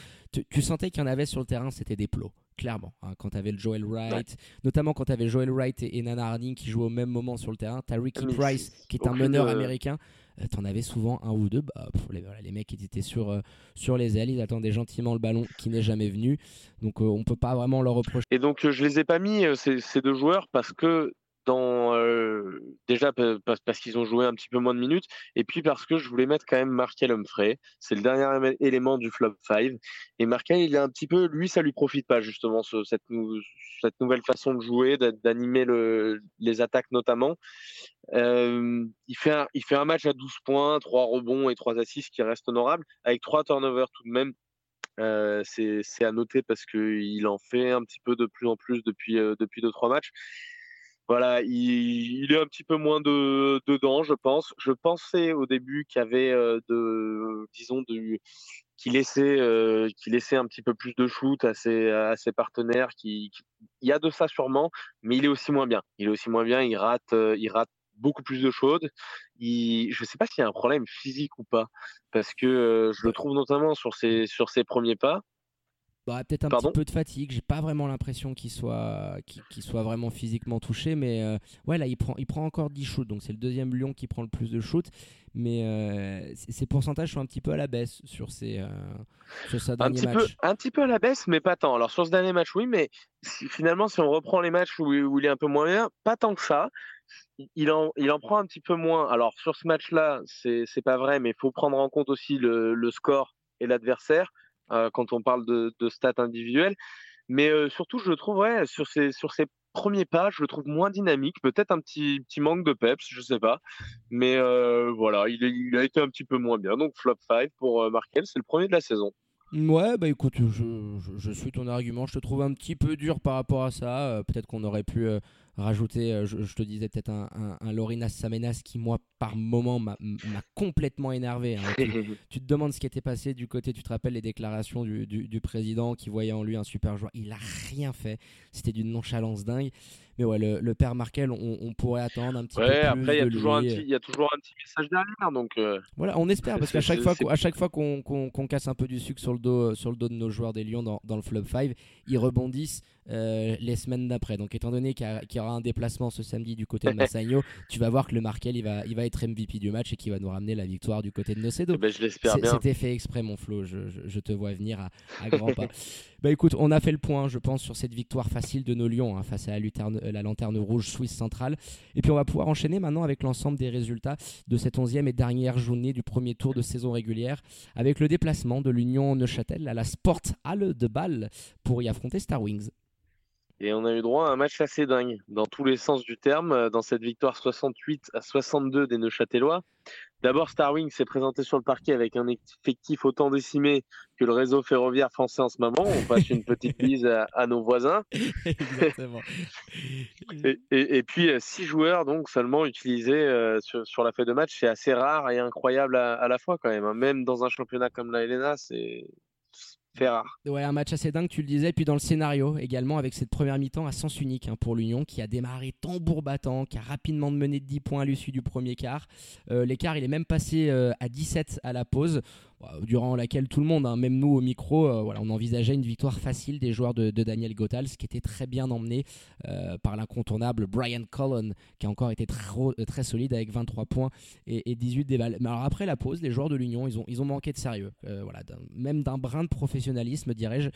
Tu, sentais qu'il y en avait sur le terrain, c'était des plots clairement. Hein, quand tu avais le Joel Wright, notamment quand tu avais Joel Wright et, Nana Harding qui jouaient au même moment sur le terrain, tu as Ricky Price qui est un meneur américain. Euh, t'en avais souvent un ou deux. Bah, les, mecs ils étaient sur, euh, sur les ailes, ils attendaient gentiment le ballon qui n'est jamais venu. Donc euh, on peut pas vraiment leur reprocher. Et donc je les ai pas mis ces, ces deux joueurs parce que déjà parce qu'ils ont joué un petit peu moins de minutes et puis parce que je voulais mettre quand même Markel Humphrey. C'est le dernier élément du flop 5 et Markel il est un petit peu lui ça lui profite pas justement cette, nouvelle façon de jouer d'animer le, les attaques notamment. Il, fait un, match à 12 points 3 rebonds et 3 assists qui reste honorable. Avec 3 turnovers tout de même c'est à noter parce qu'il en fait un petit peu de plus en plus depuis, euh, depuis 2-3 matchs voilà, il, est un petit peu moins de, dedans, je pense. Je pensais au début qu'il avait de, disons, de, qui laissait, qui laissait un petit peu plus de shoot à ses, partenaires. Qui, il y a de ça sûrement, mais il est aussi moins bien. Il est aussi moins bien. Il rate, il rate beaucoup plus de choses. Je ne sais pas s'il y a un problème physique ou pas, parce que je le trouve notamment sur ses premiers pas. Bah, peut-être un petit peu de fatigue. J'ai pas vraiment l'impression qu'il soit, qu'il, soit vraiment physiquement touché, mais euh, ouais, là, il prend, il prend encore 10 shoots, donc c'est le deuxième Lyon qui prend le plus de shoots, mais euh, ses pourcentages sont un petit peu à la baisse sur, ses, euh, sur sa un petit Peu, un petit peu à la baisse, mais pas tant. Alors sur ce dernier match, oui, mais finalement, si on reprend les matchs où, où, il est un peu moins bien, pas tant que ça. Il en, il en prend un petit peu moins. Alors sur ce match-là, c'est, c'est pas vrai, mais il faut prendre en compte aussi le, le score et l'adversaire. Euh, quand on parle de, stats individuelles. Mais euh, surtout, je le trouve, ouais, sur ces, sur ces premiers pas, je le trouve moins dynamique, peut-être un petit, petit manque de peps, je sais pas. Mais euh, voilà, il, a été un petit peu moins bien. Donc flop 5 pour Markel, c'est le premier de la saison. Ouais, bah écoute, je, suis ton argument. Je te trouve un petit peu dur par rapport à ça. peut-être qu'on aurait pu rajouter, euh, je, te disais peut-être un, un, Lorinas Samenas qui, moi, par moment, m'a complètement énervé. Hein. Tu, te demandes ce qui était passé du côté, tu te rappelles les déclarations du, du, président qui voyait en lui un super joueur. Il a rien fait. C'était d'une nonchalance dingue. Mais ouais, le, père Markel, on, pourrait attendre un petit peu plus. Après, il y, a toujours un petit, il y a toujours un petit message derrière. Donc, euh, Voilà, on espère, parce qu'à chaque, fois, à chaque fois qu'on casse un peu du sucre sur le dos, sur le dos de nos joueurs des Lions dans, dans le Flop 5, ils rebondissent euh, les semaines d'après. Donc, étant donné qu'il y, aura un déplacement ce samedi du côté de Massagno, tu vas voir que le Markel, il va, il va être MVP du match et qu'il va nous ramener la victoire du côté de Nocedo. Eh ben, je l'espère bien. C'était fait exprès, mon Flo. Je, je, te vois venir à, à grands pas. Bah écoute, on a fait le point, je pense, sur cette victoire facile de nos Lions hein, face à la, la, lanterne rouge suisse centrale. Et puis on va pouvoir enchaîner maintenant avec l'ensemble des résultats de cette onzième et dernière journée du premier tour de saison régulière, avec le déplacement de l'Union Neuchâtel à la Sport Halle de Bâle pour y affronter Star Wings. Et on a eu droit à un match assez dingue, dans tous les sens du terme, euh, dans cette victoire 68 à 62 des Neuchâtelois. D'abord, Starwing s'est présenté sur le parquet avec un effectif autant décimé que le réseau ferroviaire français en ce moment. On passe une petite bise à, nos voisins. et, puis, euh, six joueurs donc seulement utilisés euh, sur, la feuille de match. C'est assez rare et incroyable à, la fois quand même. Hein. Même dans un championnat comme la Helena, c'est Ouais, un match assez dingue, tu le disais. Puis dans le scénario également, avec cette première mi-temps à sens unique hein, pour l'Union, qui a démarré tambour battant, qui a rapidement mené de 10 points à l'issue du premier quart. Euh, l'écart, il est même passé euh, à 17 à la pause. Euh, durant laquelle tout le monde, hein, même nous au micro, euh, voilà, on envisageait une victoire facile des joueurs de, Daniel Gothals, qui était très bien emmené euh, par l'incontournable Brian Cullen, qui a encore été très, très solide avec 23 points et, 18 déballes. Mais alors après la pause, les joueurs de l'Union, ils ont, ils ont manqué de sérieux, voilà, même d'un brin de professionnalisme, dirais-je,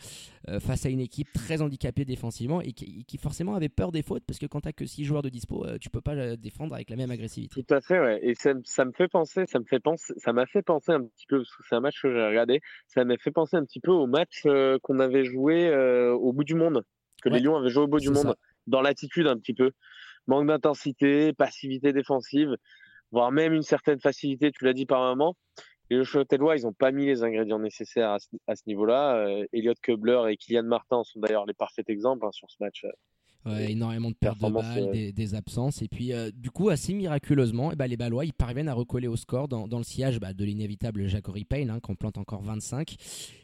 face à une équipe très handicapée défensivement et qui, forcément avait peur des fautes, parce que quand tu que 6 joueurs de dispo, tu peux pas défendre avec la même agressivité. Tout à fait, ouais. Et ça, ça me fait penser, ça me fait m'a fait penser un petit peu, ça match que j'ai regardé. Ça m'a fait penser un petit peu au match euh, qu'on avait joué euh, au bout du monde, que les Lions avaient joué au bout du monde, dans l'attitude un petit peu. Manque d'intensité, passivité défensive, voire même une certaine facilité, tu l'as dit par moment. Et le Châtellois, ils n'ont pas mis les ingrédients nécessaires à ce, niveau-là. Euh, Elliot et Kylian Martin sont d'ailleurs les parfaits exemples hein, sur ce match énormément de pertes de balles, des, absences. Et puis, euh, du coup, assez miraculeusement, et eh ben, les Ballois ils parviennent à recoller au score dans, le sillage bah, de l'inévitable Jacory Payne, hein, qu'on plante encore 25,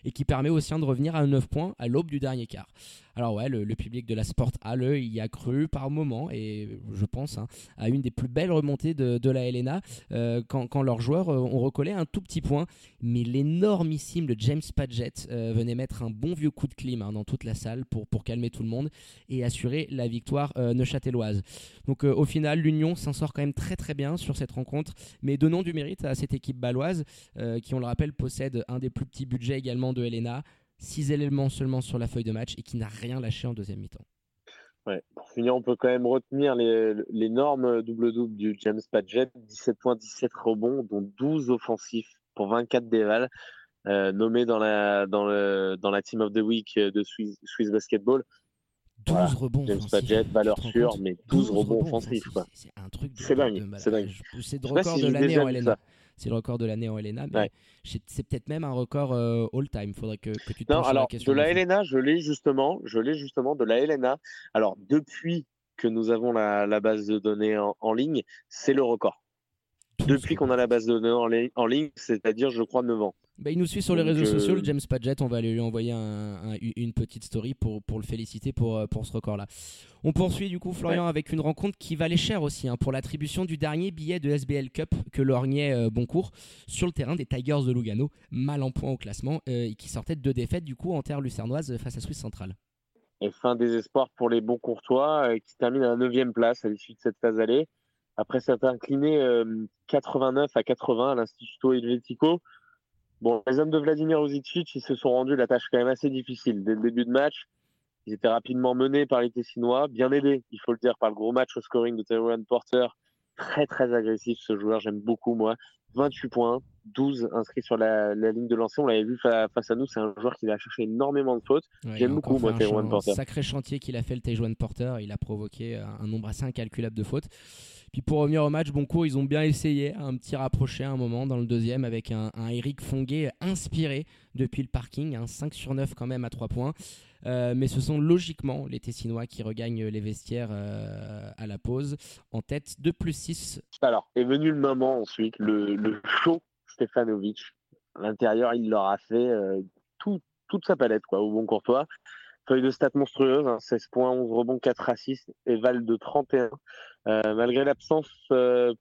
et qui permet aussi de revenir à 9 points à l'aube du dernier quart. Alors ouais, le, public de la Sport Halle y a cru par moment et je pense hein, à une des plus belles remontées de, la Helena euh, quand, leurs joueurs euh, ont recollé un tout petit point. Mais l'énormissime de James Padgett euh, venait mettre un bon vieux coup de clim hein, dans toute la salle pour, pour calmer tout le monde et assurer la victoire neuchâteloise. Donc au final, l'Union s'en sort quand même très très bien sur cette rencontre, mais donnons du mérite à cette équipe baloise qui, on le rappelle, possède un des plus petits budgets également de Helena. 6 éléments seulement sur la feuille de match et qui n'a rien lâché en deuxième mi-temps. Ouais. Pour finir, on peut quand même retenir l'énorme double-double du James Padgett 17 points, 17 rebonds, dont 12 offensifs pour 24 dévals, euh, nommé dans la, dans, le, dans la Team of the Week de Swiss, Basketball. 12 rebonds James Padgett, valeur sûre, mais 12, rebonds, offensifs. C'est un truc C'est dingue. C'est dingue. C'est le record de l'année en LNA. C'est le record de l'année en Helena, mais c'est peut-être même un record euh, all-time. Il faudrait que, tu te non, alors, la question. De la Helena, je l'ai justement, je l'ai justement de la Helena. Alors, depuis que nous avons la, base de données en, ligne, c'est le record. Depuis qu'on a la base de données en, ligne, c'est-à-dire, je crois, 9 ans. Bah, il nous suit sur les réseaux sociaux, le euh, James Padgett. On va aller lui envoyer une petite story pour, pour le féliciter pour, euh, pour ce record-là. On poursuit du coup, Florian, avec une rencontre qui valait cher aussi hein, pour l'attribution du dernier billet de SBL Cup que lorgnait euh, Boncourt sur le terrain des Tigers de Lugano, mal en point au classement, et qui sortait de deux défaites du coup en terre lucernoise face à Suisse Centrale. Et fin des espoirs pour les Boncourtois qui terminent à la 9 place à l'issue de cette phase allée. Après s'être incliné 89 à 80 à l'Instituto Helvetico. Bon, les hommes de Vladimir Ozicic, ils se sont rendus la tâche quand même assez difficile. Dès le début de match, ils étaient rapidement menés par les Tessinois, bien aidés, il faut le dire, par le gros match au scoring de Tyrone Porter. Très, très agressif ce joueur, j'aime beaucoup, moi. 28 points, 12 inscrits sur la, ligne de lancer. On l'avait vu face à nous, c'est un joueur qui va chercher énormément de fautes. J'aime beaucoup, moi, Porter. Sacré chantier qu'il a fait, le Tyrone Porter. Il a provoqué un nombre assez incalculable de fautes. Puis pour revenir au match, Boncourt, ils ont bien essayé un petit rapproché à un moment dans le deuxième avec un, Eric Fonguet inspiré depuis le parking, un 5 sur 9 quand même à 3 points. Euh, mais ce sont logiquement les Tessinois qui regagnent les vestiaires euh, à la pause en tête de plus 6. Alors, est venu le moment ensuite, le, le show Stefanovic. L'intérieur, il leur a fait euh, tout, toute sa palette quoi, au bon courtois. Feuille de stats monstrueuse, 16 hein, points, 11 rebonds, 4 assists et Val de 31. Euh, malgré l'absence euh,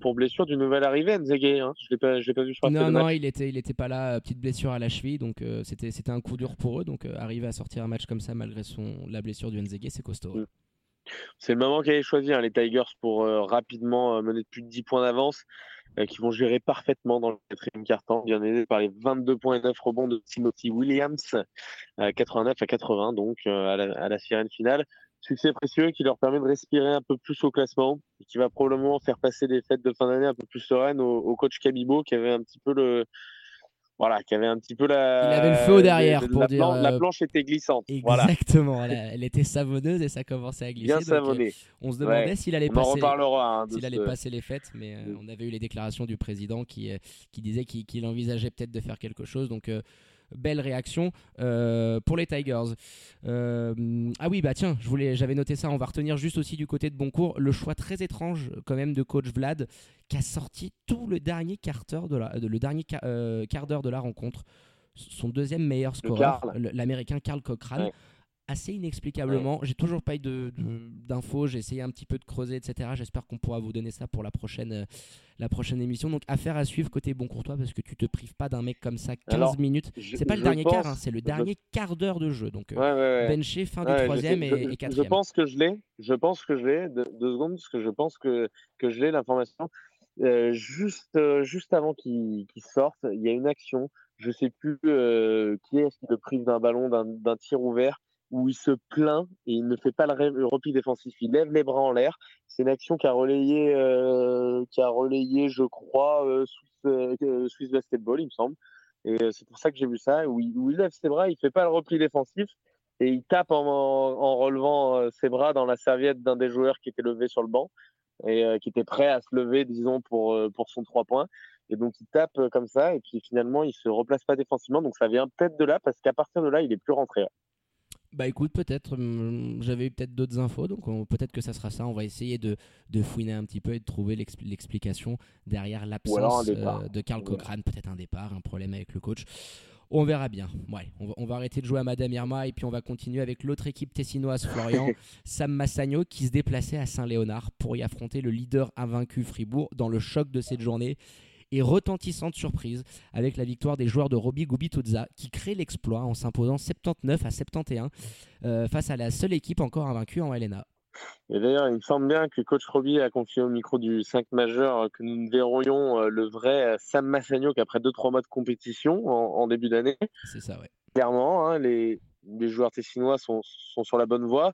pour blessure du nouvel arrivé, Nzege. Hein. Je ne l'ai pas, vu sur Non, non, il était, il était pas là. Petite blessure à la cheville, donc euh, c'était, c'était un coup dur pour eux. Donc arriver à sortir un match comme ça malgré son, la blessure du Nzege, c'est costaud. Mm. C'est le moment qu'avaient choisi hein, les Tigers pour rapidement mener de plus de 10 points d'avance. Euh, qui vont gérer parfaitement dans le quatrième quart-temps, bien aidé par les 22 points et 9 rebonds de Timothy Williams, 89 euh, à 80, donc euh, à la, à la sirène finale. Succès précieux qui leur permet de respirer un peu plus au classement et qui va probablement faire passer des fêtes de fin d'année un peu plus sereines au, au coach Kabibo qui avait un petit peu le, voilà, qui avait un petit peu la. Il avait le feu derrière pour la dire. la euh, planche était glissante. Exactement, elle, était savonneuse et ça commençait à glisser. Bien savonné. Euh, on se demandait s'il allait, passer, hein, s'il allait passer les fêtes, mais euh, on avait eu les déclarations du président qui, qui disait qu'il envisageait peut-être de faire quelque chose. Donc belle réaction euh, pour les Tigers. Euh, ah oui, bah tiens, j'avais noté ça. On va retenir juste aussi du côté de Boncourt le choix très étrange quand même de coach Vlad qui a sorti tout le dernier quart d'heure de la, le dernier euh, quart d'heure de la rencontre. Son deuxième meilleur scoreur, l'américain Carl Cochrane assez inexplicablement. J'ai toujours pas eu d'infos, j'ai essayé un petit peu de creuser, etc. J'espère qu'on pourra vous donner ça pour la prochaine, euh, la prochaine émission. Donc, affaire à suivre côté bon courtois parce que tu te prives pas d'un mec comme ça 15 minutes. C'est pas le dernier quart, hein, c'est le dernier quart d'heure de jeu. Donc, euh, benché, fin du troisième et, et, quatrième. Je pense que je l'ai, je pense que je l'ai, deux, secondes, parce que je pense que, que je l'ai l'information. Euh, juste, juste avant qu'il sorte, il y a une action. Je sais plus qui est-ce qui le prive d'un ballon, d'un tir ouvert où il se plaint et il ne fait pas le, repli défensif. Il lève les bras en l'air. C'est une action qui a relayé, euh, qui a relayé, je crois, euh, euh, Swiss, Basketball, il me semble. Et c'est pour ça que j'ai vu ça, où il, lève ses bras, il fait pas le repli défensif et il tape en, relevant ses bras dans la serviette d'un des joueurs qui était levé sur le banc et qui était prêt à se lever, disons, pour, pour son trois points. Et donc il tape comme ça et puis finalement il se replace pas défensivement. Donc ça vient peut-être de là parce qu'à partir de là il est plus rentré. Bah écoute, peut-être, hum, j'avais eu peut-être d'autres infos, donc peut-être que ça sera ça. On va essayer de, de fouiner un petit peu et de trouver l'explication derrière l'absence euh, de Karl Cochrane. Peut-être un départ, un problème avec le coach. On verra bien. Ouais, on va, arrêter de jouer à Madame Irma et puis on va continuer avec l'autre équipe tessinoise, Florian, Sam Massagno, qui se déplaçait à Saint-Léonard pour y affronter le leader invaincu Fribourg dans le choc de cette journée et retentissante surprise avec la victoire des joueurs de Roby Gubituzza qui crée l'exploit en s'imposant 79 à 71 euh, face à la seule équipe encore invaincue en LNA. Et d'ailleurs, il me semble bien que coach Roby a confié au micro du 5 majeur que nous verrions euh, le vrai Sam Massagno qu'après 2-3 mois de compétition en, début d'année. C'est ça, ouais. Clairement, hein, les, les, joueurs tessinois sont, sont, sur la bonne voie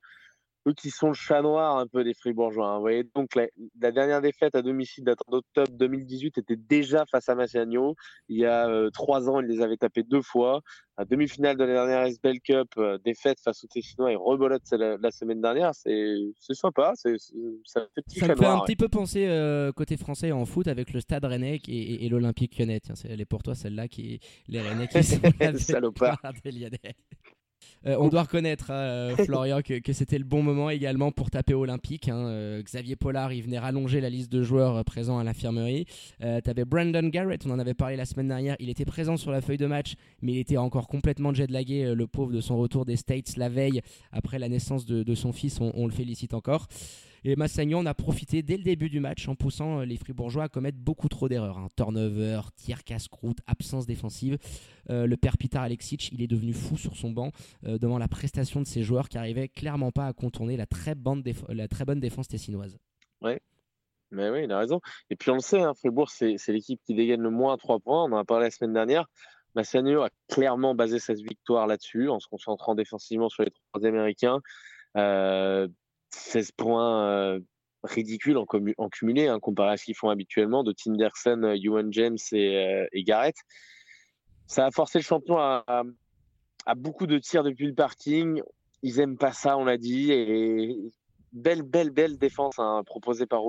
eux qui sont le chat noir un peu des Fribourgeois. Hein. Vous voyez, donc la, dernière défaite à domicile datant d'octobre 2018 était déjà face à Massiagno. Il y a euh, trois ans, ils les avaient tapés deux fois. À demi-finale de la dernière SBL Cup, euh, défaite face aux Tessinois et rebolote la, la semaine dernière. C'est sympa. C'est ça fait, petit ça me fait un petit peu penser euh, côté français en foot avec le Stade Rennais et, et, l'Olympique Lyonnais. Tiens, elle est pour toi celle-là qui les Rennais qui sont salopard. Euh, on doit reconnaître, hein, Florian, que, c'était le bon moment également pour taper olympique. Hein. Euh, Xavier Pollard, il venait rallonger la liste de joueurs présents à l'infirmerie. Euh, tu avais Brandon Garrett, on en avait parlé la semaine dernière. Il était présent sur la feuille de match, mais il était encore complètement jetlagué, le pauvre, de son retour des States la veille après la naissance de, son fils. on, le félicite encore. Et Massagnon a profité dès le début du match en poussant euh, les Fribourgeois à commettre beaucoup trop d'erreurs. Hein. Turnover, tir casse-croûte, absence défensive. Euh, le père Pitar Alexic, il est devenu fou sur son banc euh, devant la prestation de ses joueurs qui arrivaient clairement pas à contourner la très bonne, défense tessinoise. Mais oui, il a raison. Et puis on le sait, hein, Fribourg, c'est l'équipe qui dégaine le moins à 3 points. On en a parlé la semaine dernière. Massagno a clairement basé cette victoire là-dessus, en se concentrant défensivement sur les trois Américains. 16 points euh, ridicules en, en cumulé, hein, comparé à ce qu'ils font habituellement, de Tinderson, euh, Ewan James euh, et, Garrett. Ça a forcé le champion à, beaucoup de tirs depuis le parking. Ils aiment pas ça, on l'a dit, belle, belle, belle défense hein, proposée par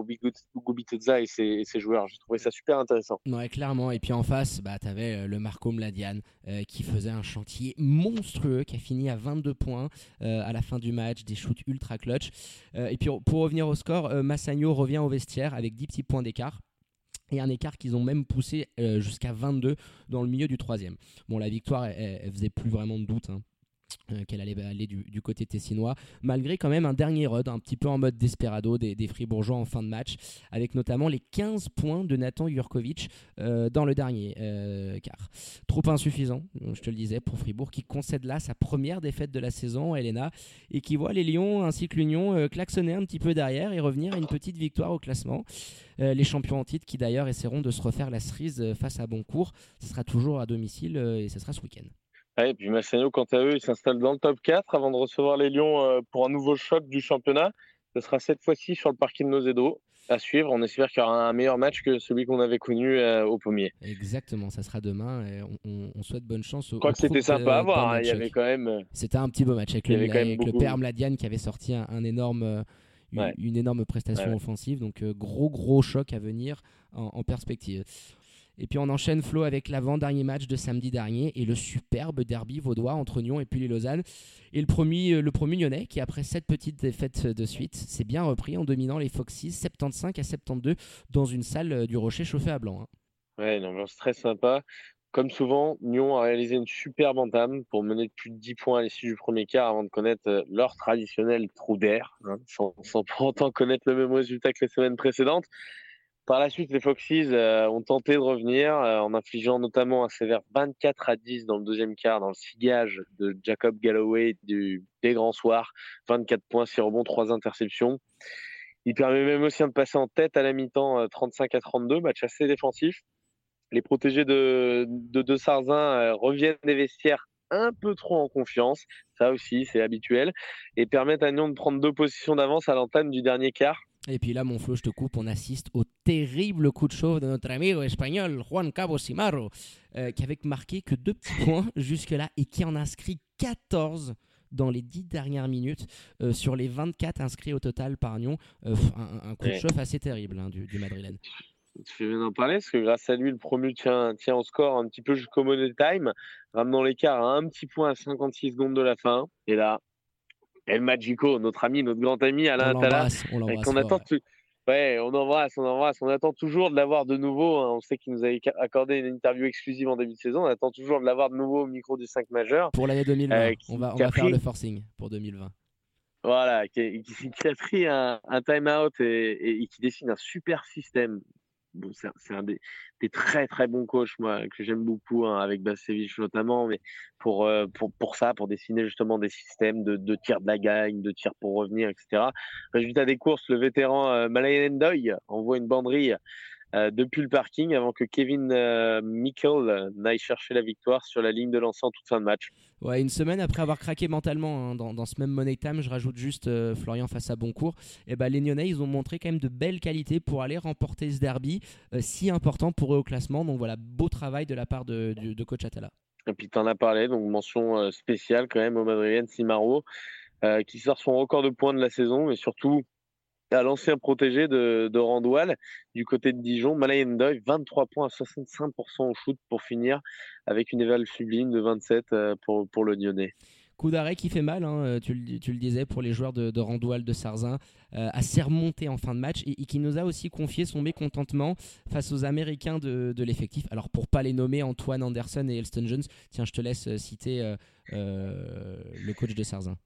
Gubiteza et ses, ses, joueurs. J'ai trouvé ça super intéressant. Ouais, clairement. Et puis en face, bah, tu avais euh, le Marco Mladian euh, qui faisait un chantier monstrueux, qui a fini à 22 points euh, à la fin du match, des shoots ultra clutch. et puis pour revenir au score, Massagno revient au vestiaire avec 10 petits points d'écart et un écart qu'ils ont même poussé jusqu'à 22 dans le milieu du troisième. Bon, la victoire, elle, faisait plus vraiment de doute. Hein. Euh, qu'elle allait aller du, côté tessinois, malgré quand même un dernier rod, un petit peu en mode desperado des, Fribourgeois en fin de match, avec notamment les 15 points de Nathan Jurkovic euh, dans le dernier euh, quart. Trop insuffisant, je te le disais, pour Fribourg, qui concède là sa première défaite de la saison, Elena, et qui voit les Lions ainsi que l'Union klaxonner un petit peu derrière et revenir à une petite victoire au classement. les champions en titre qui d'ailleurs essaieront de se refaire la cerise face à Boncourt. Ce sera toujours à domicile et ce sera ce week-end et puis Massagno, quant à eux, ils s'installent dans le top 4 avant de recevoir les Lions euh, pour un nouveau choc du championnat. Ce sera cette fois-ci sur le parking de Nozedo à suivre. On espère qu'il y aura un meilleur match que celui qu'on avait connu euh, au Pommier. Exactement, ça sera demain et on, souhaite bonne chance. Je crois que c'était sympa à voir. Hein. Il y avait quand même. Euh, c'était un petit beau match avec, le, père Mladian qui avait sorti un, énorme. Une, énorme prestation offensive, donc gros gros choc à venir en perspective. Et puis on enchaîne Flo avec l'avant-dernier match de samedi dernier et le superbe derby vaudois entre Nyon et puis les Lausanne. Et le premier, euh, le premier Lyonnais qui, après sept petites défaites de suite, s'est bien repris en dominant les Foxes 75 à 72 dans une salle euh, du Rocher chauffée à blanc. Hein. Ouais, une ambiance très sympa. Comme souvent, Nyon a réalisé une superbe entame pour mener de plus de 10 points à l'issue du premier quart avant de connaître euh, leur traditionnel trou d'air, hein, sans, sans pour autant connaître le même résultat que les semaines précédentes. Par la suite, les Foxes euh, ont tenté de revenir euh, en infligeant notamment un sévère 24 à 10 dans le deuxième quart, dans le sigage de Jacob Galloway du, des grands soirs. 24 points, 6 rebonds, 3 interceptions. Il permet même aussi de passer en tête à la mi-temps 35 euh, à 32, match assez défensif. Les protégés de, de, de Sarzin reviennent des vestiaires un peu trop en confiance, ça aussi c'est habituel, et permettent à Nyon de prendre deux positions d'avance à l'entame du dernier quart et puis là, mon Flo, je te coupe, on assiste au terrible coup de chauffe de notre ami espagnol Juan Cabo Simaro, euh, qui avait marqué que deux petits points jusque-là et qui en a inscrit 14 dans les 10 dernières minutes euh, sur les 24 inscrits au total par Nyon. Euh, un, coup de chauffe assez terrible hein, du, du Madrilène. Tu fais bien d'en parler parce que grâce à lui, le premier tient, tient au score un petit peu jusqu'au money time, ramenant l'écart à un petit point à 56 secondes de la fin. Et là, El Magico, notre ami, notre grand ami Alain Attala. On On attend Ouais, on embrasse, on embrasse. On attend toujours de l'avoir de nouveau. Hein. On sait qu'il nous a accordé une interview exclusive en début de saison. On attend toujours de l'avoir de nouveau au micro du 5 majeur. Pour l'année 2020. Euh, on va, on va faire le forcing pour 2020. Voilà, qui, a pris un, un time-out et, et, qui dessine un super système c'est un des, très très bons coachs moi que j'aime beaucoup hein, avec Basevich notamment mais pour, euh, pour pour ça pour dessiner justement des systèmes de, de tir de la gagne de tir pour revenir etc résultat des courses le vétéran euh, Malayan Endoy envoie une banderille depuis le parking avant que Kevin euh, Mikkel n'aille chercher la victoire sur la ligne de lancement en toute fin de match. Ouais, une semaine après avoir craqué mentalement hein, dans, ce même Money Time, je rajoute juste euh, Florian face à Boncourt. Et eh ben, les Nyonnais, ils ont montré quand même de belles qualités pour aller remporter ce derby si important pour eux au classement. Donc voilà, beau travail de la part de, coach Atala. Et puis tu en as parlé, donc mention spéciale quand même au Madrilène Simaro, qui sort son record de points de la saison, mais surtout à l'ancien protégé de, Randoual du côté de Dijon, Malayendoy, 23 points à 65% au shoot pour finir avec une éval sublime de 27 euh, pour, le Lyonnais. Coup d'arrêt qui fait mal, hein, tu, le, tu, le, disais, pour les joueurs de, Randoual, de Sarzin, euh, assez remonté en fin de match et, qui nous a aussi confié son mécontentement face aux Américains de, l'effectif. Alors pour pas les nommer, Antoine Anderson et Elston Jones, tiens, je te laisse euh, citer euh, le coach de Sarzin.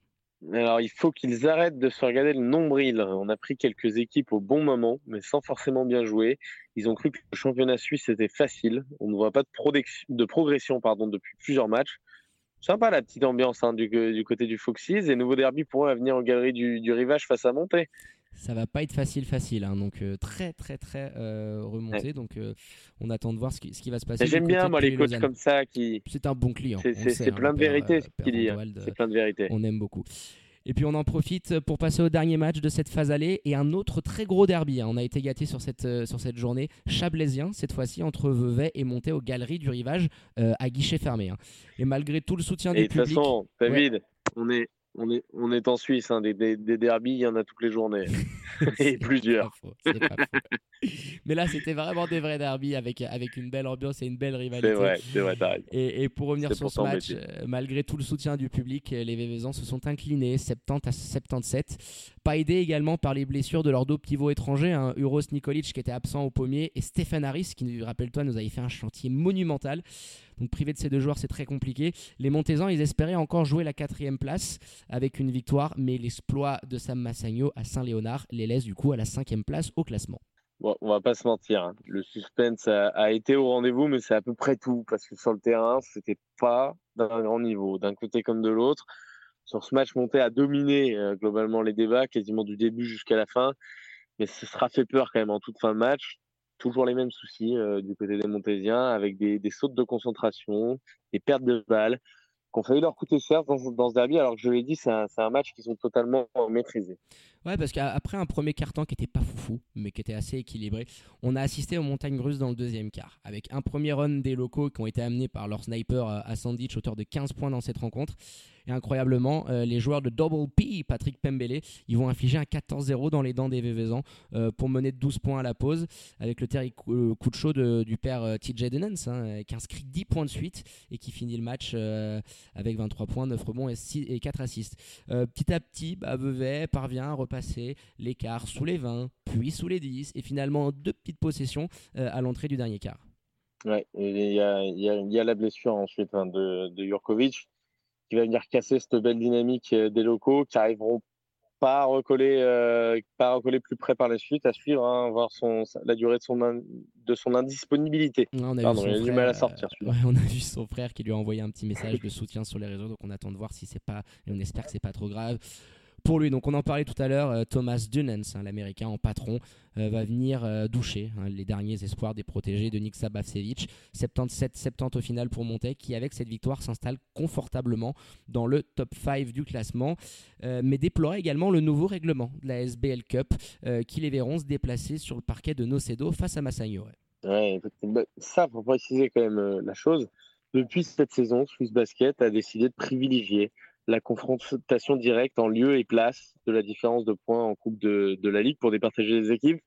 Alors, il faut qu'ils arrêtent de se regarder le nombril. On a pris quelques équipes au bon moment, mais sans forcément bien jouer. Ils ont cru que le championnat suisse était facile. On ne voit pas de, progression pardon, depuis plusieurs matchs. Sympa la petite ambiance hein, du, côté du Foxes et nouveau derby pourrait venir en galerie du, du, rivage face à Montée. Ça va pas être facile, facile. Hein, donc euh, très, très, très euh, remonté. Donc euh, on attend de voir ce qui, ce qui va se passer. J'aime bien moi les coachs comme ça qui. C'est un bon client. C'est plein, de vérité ce qu'il dit. C'est plein de vérité. On aime beaucoup. Et puis on en profite pour passer au dernier match de cette phase allée et un autre très gros derby. Hein. On a été gâté sur cette, euh, sur cette journée. Chablaisien, cette fois-ci, entre Vevey et monté aux Galeries du Rivage euh, à guichet fermé. Hein. Et malgré tout le soutien du public. De toute façon, David, on est on est, on est en Suisse, hein, des, des, derbies, il y en a toutes les journées. et plusieurs. Mais là, c'était vraiment des vrais derbies avec, avec une belle ambiance et une belle rivalité. C'est vrai, c'est vrai, et, et, pour revenir sur ce match, euh, malgré tout le soutien du public, euh, les Vévézans se sont inclinés 70 à 77. Pas aidés également par les blessures de leurs deux pivots étrangers, hein, Uros Nikolic qui était absent au pommier et Stéphane Harris qui, rappelle-toi, nous avait fait un chantier monumental. Donc privé de ces deux joueurs, c'est très compliqué. Les Montezans, ils espéraient encore jouer la quatrième place avec une victoire, mais l'exploit de Sam Massagno à Saint-Léonard les laisse du coup à la cinquième place au classement. Bon, on va pas se mentir, hein. le suspense a, été au rendez-vous, mais c'est à peu près tout parce que sur le terrain, c'était pas d'un grand niveau, d'un côté comme de l'autre. Sur ce match, monté à dominer euh, globalement les débats, quasiment du début jusqu'à la fin, mais ce sera fait peur quand même en toute fin de match toujours les mêmes soucis euh, du côté des Montésiens, avec des, sautes de concentration, des pertes de balles, qui ont failli leur coûter cher dans, ce derby, alors que je l'ai dit, c'est un, un, match qu'ils sont totalement maîtrisés. Ouais, parce qu'après un premier quart-temps qui n'était pas foufou, mais qui était assez équilibré, on a assisté aux montagnes russes dans le deuxième quart, avec un premier run des locaux qui ont été amenés par leur sniper euh, à Sandwich, auteur de 15 points dans cette rencontre. Et incroyablement, euh, les joueurs de Double P, Patrick Pembele, ils vont infliger un 14-0 dans les dents des Vévézans euh, pour mener de 12 points à la pause, avec le Terry coup de chaud du père TJ Denens, hein, qui inscrit 10 points de suite et qui finit le match avec 23 points, 9 rebonds et, 6, et 4 assists. petit à petit, bah, parvient à repasser l'écart sous les 20, puis sous les 10, et finalement deux petites possessions euh, à l'entrée du dernier quart. Ouais, il y a, y a, la blessure ensuite hein, de, de Jurkovic qui va venir casser cette belle dynamique euh, des locaux qui arriveront pas à recoller, euh, pas à recoller plus près par la suite, à suivre, hein, voir son, la durée de son, de son indisponibilité. on a Pardon, il a du mal à sortir. on a vu son frère qui lui a envoyé un petit message de soutien sur les réseaux, donc on attend de voir si c'est pas, et on espère que c'est pas trop grave pour lui. Donc on en parlait tout à l'heure, euh, Thomas Dunens, hein, l'américain en patron, euh, va venir euh, doucher hein, les derniers espoirs des protégés de Nick Sabavsevich. 77-70 au final pour Montet, qui avec cette victoire s'installe confortablement dans le top 5 du classement, mais déplorait également le nouveau règlement de la SBL Cup, qui les verront se déplacer sur le parquet de Nocedo face à Massagno. Bah, ça, pour préciser quand même la chose, depuis cette saison, Swiss Basket a décidé de privilégier la confrontation directe en lieu et place de la différence de points en Coupe de, la Ligue pour départager les équipes.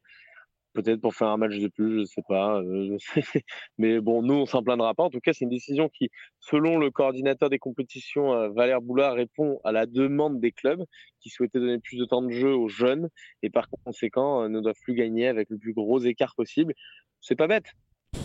Peut-être pour faire un match de plus, je ne sais pas. Euh, Mais bon, nous, on s'en plaindra pas. En tout cas, c'est une décision qui, selon le coordinateur des compétitions, euh, Valère Boulard, répond à la demande des clubs qui souhaitaient donner plus de temps de jeu aux jeunes et par conséquent euh, ne doivent plus gagner avec le plus gros écart possible. C'est pas bête.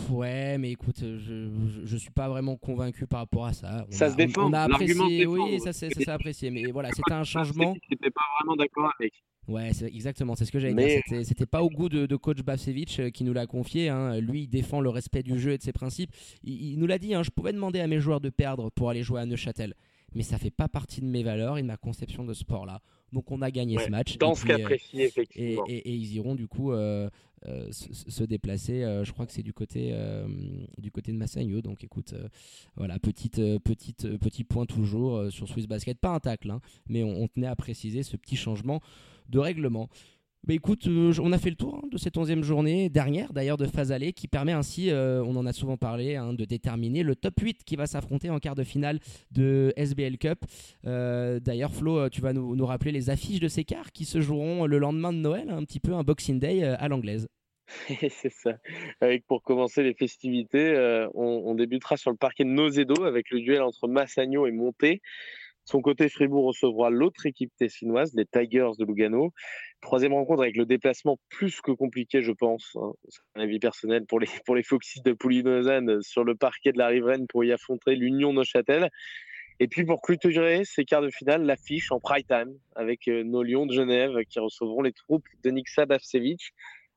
Ouais, mais écoute, je, je, suis pas vraiment convaincu par rapport à ça. ça se défend. On, a apprécié, oui, ça c'est apprécié, mais voilà, c'était un changement. C'était pas vraiment d'accord avec. Ouais, exactement, c'est ce que j'allais dire. C'était pas au goût de, coach Bavsevich euh, qui nous l'a confié. Hein. Lui, il défend le respect du jeu et de ses principes. Il, nous l'a dit, hein, je pouvais demander à mes joueurs de perdre pour aller jouer à Neuchâtel, mais ça fait pas partie de mes valeurs et de ma conception de sport là. Donc on a gagné ce match. Dans ce cas euh, précis, effectivement. Et, et, ils iront du coup euh, euh, se, déplacer. je crois que c'est du côté du côté de Massagno. Donc écoute, voilà, petite, petite, petit point toujours sur Swiss Basket. Pas un tacle, hein, mais on, on, tenait à préciser ce petit changement de règlement. Bah écoute, euh, on a fait le tour hein, de cette onzième journée, dernière d'ailleurs de phase allée, qui permet ainsi, euh, on en a souvent parlé, hein, de déterminer le top 8 qui va s'affronter en quart de finale de SBL Cup. Euh, d'ailleurs, Flo, tu vas nous, rappeler les affiches de ces quarts qui se joueront le lendemain de Noël, un petit peu un Boxing Day à l'anglaise. C'est ça. Avec pour commencer les festivités, on, débutera sur le parquet de Nozedo avec le duel entre Massagno et Monté. Son côté, Fribourg recevra l'autre équipe tessinoise, les Tigers de Lugano. Troisième rencontre avec le déplacement plus que compliqué, je pense. Hein, un avis personnel pour les, pour les Foxys de Poulinozane sur le parquet de la riveraine pour y affronter l'Union Neuchâtel. Et puis pour clôturer ces quarts de finale, l'affiche en prime time avec euh, nos Lions de Genève qui recevront les troupes de Niksa Davsevic.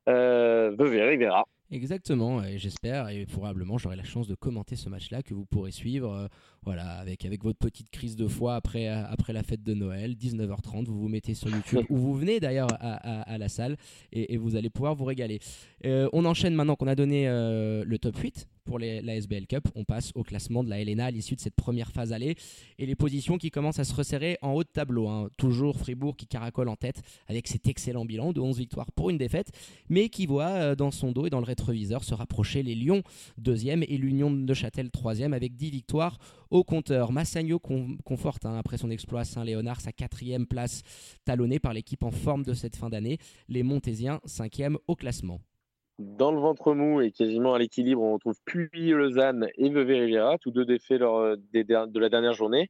Euh, Rivera. Exactement, et j'espère et probablement j'aurai la chance de commenter ce match-là que vous pourrez suivre euh, voilà, avec, avec votre petite crise de foi après, euh, après la fête de Noël, 19h30, vous vous mettez sur YouTube ou vous venez d'ailleurs à, à, la salle et, vous allez pouvoir vous régaler. Euh, on enchaîne maintenant qu'on a donné le top 8 pour les, la SBL Cup. On passe au classement de la LNA à l'issue de cette première phase allée et les positions qui commencent à se resserrer en haut de tableau. Hein. Toujours Fribourg qui caracole en tête avec cet excellent bilan de 11 victoires pour une défaite, mais qui voit euh, dans son dos et dans le rétroviseur se rapprocher les Lions deuxième et l'Union de Châtel troisième avec 10 victoires au compteur. Massagno conforte hein, après son exploit à Saint-Léonard sa quatrième place talonnée par l'équipe en forme de cette fin d'année. Les Montésiens cinquième au classement. Dans le ventre mou et quasiment à l'équilibre, on retrouve Puy, Lausanne et Vevey Riviera, tous deux défaits lors euh, de la dernière journée.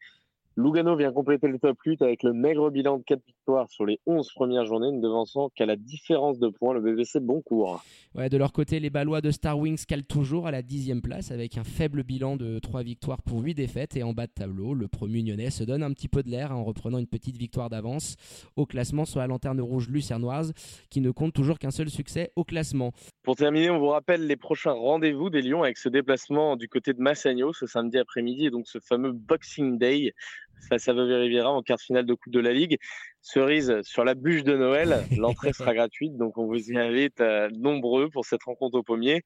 Lugano vient compléter le top 8 avec le maigre bilan de 4 victoires sur les 11 premières journées, ne devançant qu'à la différence de points le BBC Boncourt. Ouais, de leur côté, les Ballois de Star Wings calent toujours à la 10 place avec un faible bilan de 3 victoires pour 8 défaites. Et en bas de tableau, le premier Nyonnais se donne un petit peu de l'air en reprenant une petite victoire d'avance au classement sur la lanterne rouge lucernoise qui ne compte toujours qu'un seul succès au classement. Pour terminer, on vous rappelle les prochains rendez-vous des Lions avec ce déplacement du côté de Massagno ce samedi après-midi et donc ce fameux Boxing Day face à Vevey Riviera en quart de finale de Coupe de la Ligue. Cerise sur la bûche de Noël, l'entrée sera gratuite, donc on vous y invite euh, nombreux pour cette rencontre au pommier.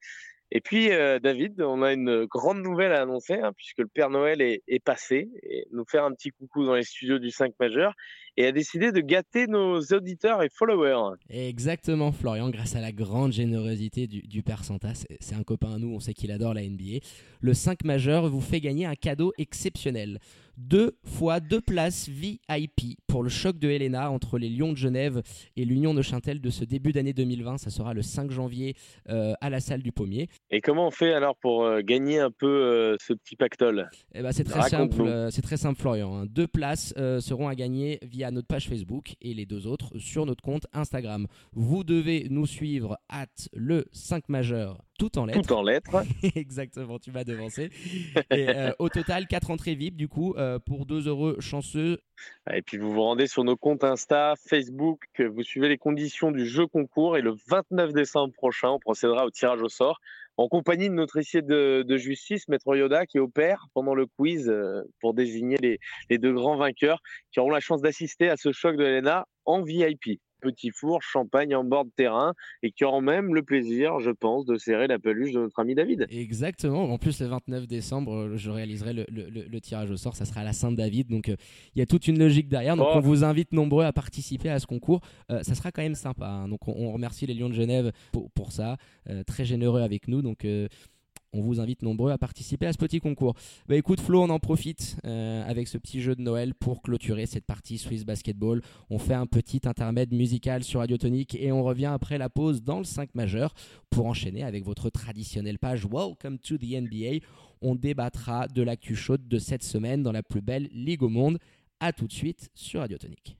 Et puis, euh, David, on a une grande nouvelle à annoncer, hein, puisque le Père Noël est, passé, et nous faire un petit coucou dans les studios du 5 majeur, et a décidé de gâter nos auditeurs et followers. Exactement, Florian, grâce à la grande générosité du, du Père Santa, c'est un copain à nous, on sait qu'il adore la NBA. Le 5 majeur vous fait gagner un cadeau exceptionnel deux fois deux places VIP pour le choc de Helena entre les Lions de Genève et l'Union de Chantel de ce début d'année 2020. Ça sera le 5 janvier euh, à la salle du Pommier. Et comment on fait alors pour euh, gagner un peu euh, ce petit pactole? Eh ben, C'est très simple, c'est très simple Florian. Hein. Deux places seront à gagner via notre page Facebook et les deux autres sur notre compte Instagram. Vous devez nous suivre at le 5 majeur tout en lettres. Tout en lettres. Exactement, tu m'as devancé. Et, euh, au total, 4 entrées VIP, du coup, euh, pour 2 heureux chanceux. Et puis vous vous rendez sur nos comptes Insta, Facebook, vous suivez les conditions du jeu concours et le 29 décembre prochain, on procédera au tirage au sort en compagnie de notre huissier de, justice, Maître Yoda, qui opère pendant le quiz euh, pour désigner les, les deux grands vainqueurs qui auront la chance d'assister à ce choc de l'ENA en VIP petit four, champagne en bord de terrain et qui auront même le plaisir, je pense, de serrer la peluche de notre ami David. Exactement. En plus, le 29 décembre, euh, je réaliserai le, tirage au sort. Ça sera à la Saint-David. Donc, euh, il y a toute une logique derrière. Donc, oh. on vous invite nombreux à participer à ce concours. Euh, ça sera quand même sympa. Hein. Donc, on, remercie les Lions de Genève pour, pour ça. très généreux avec nous. Donc, on vous invite nombreux à participer à ce petit concours. Bah écoute Flo, on en profite euh, avec ce petit jeu de Noël pour clôturer cette partie Swiss Basketball. On fait un petit intermède musical sur Radio Tonique et on revient après la pause dans le 5 majeur pour enchaîner avec votre traditionnelle page Welcome to the NBA. On débattra de l'actu chaude de cette semaine dans la plus belle ligue au monde. A tout de suite sur Radio Tonique.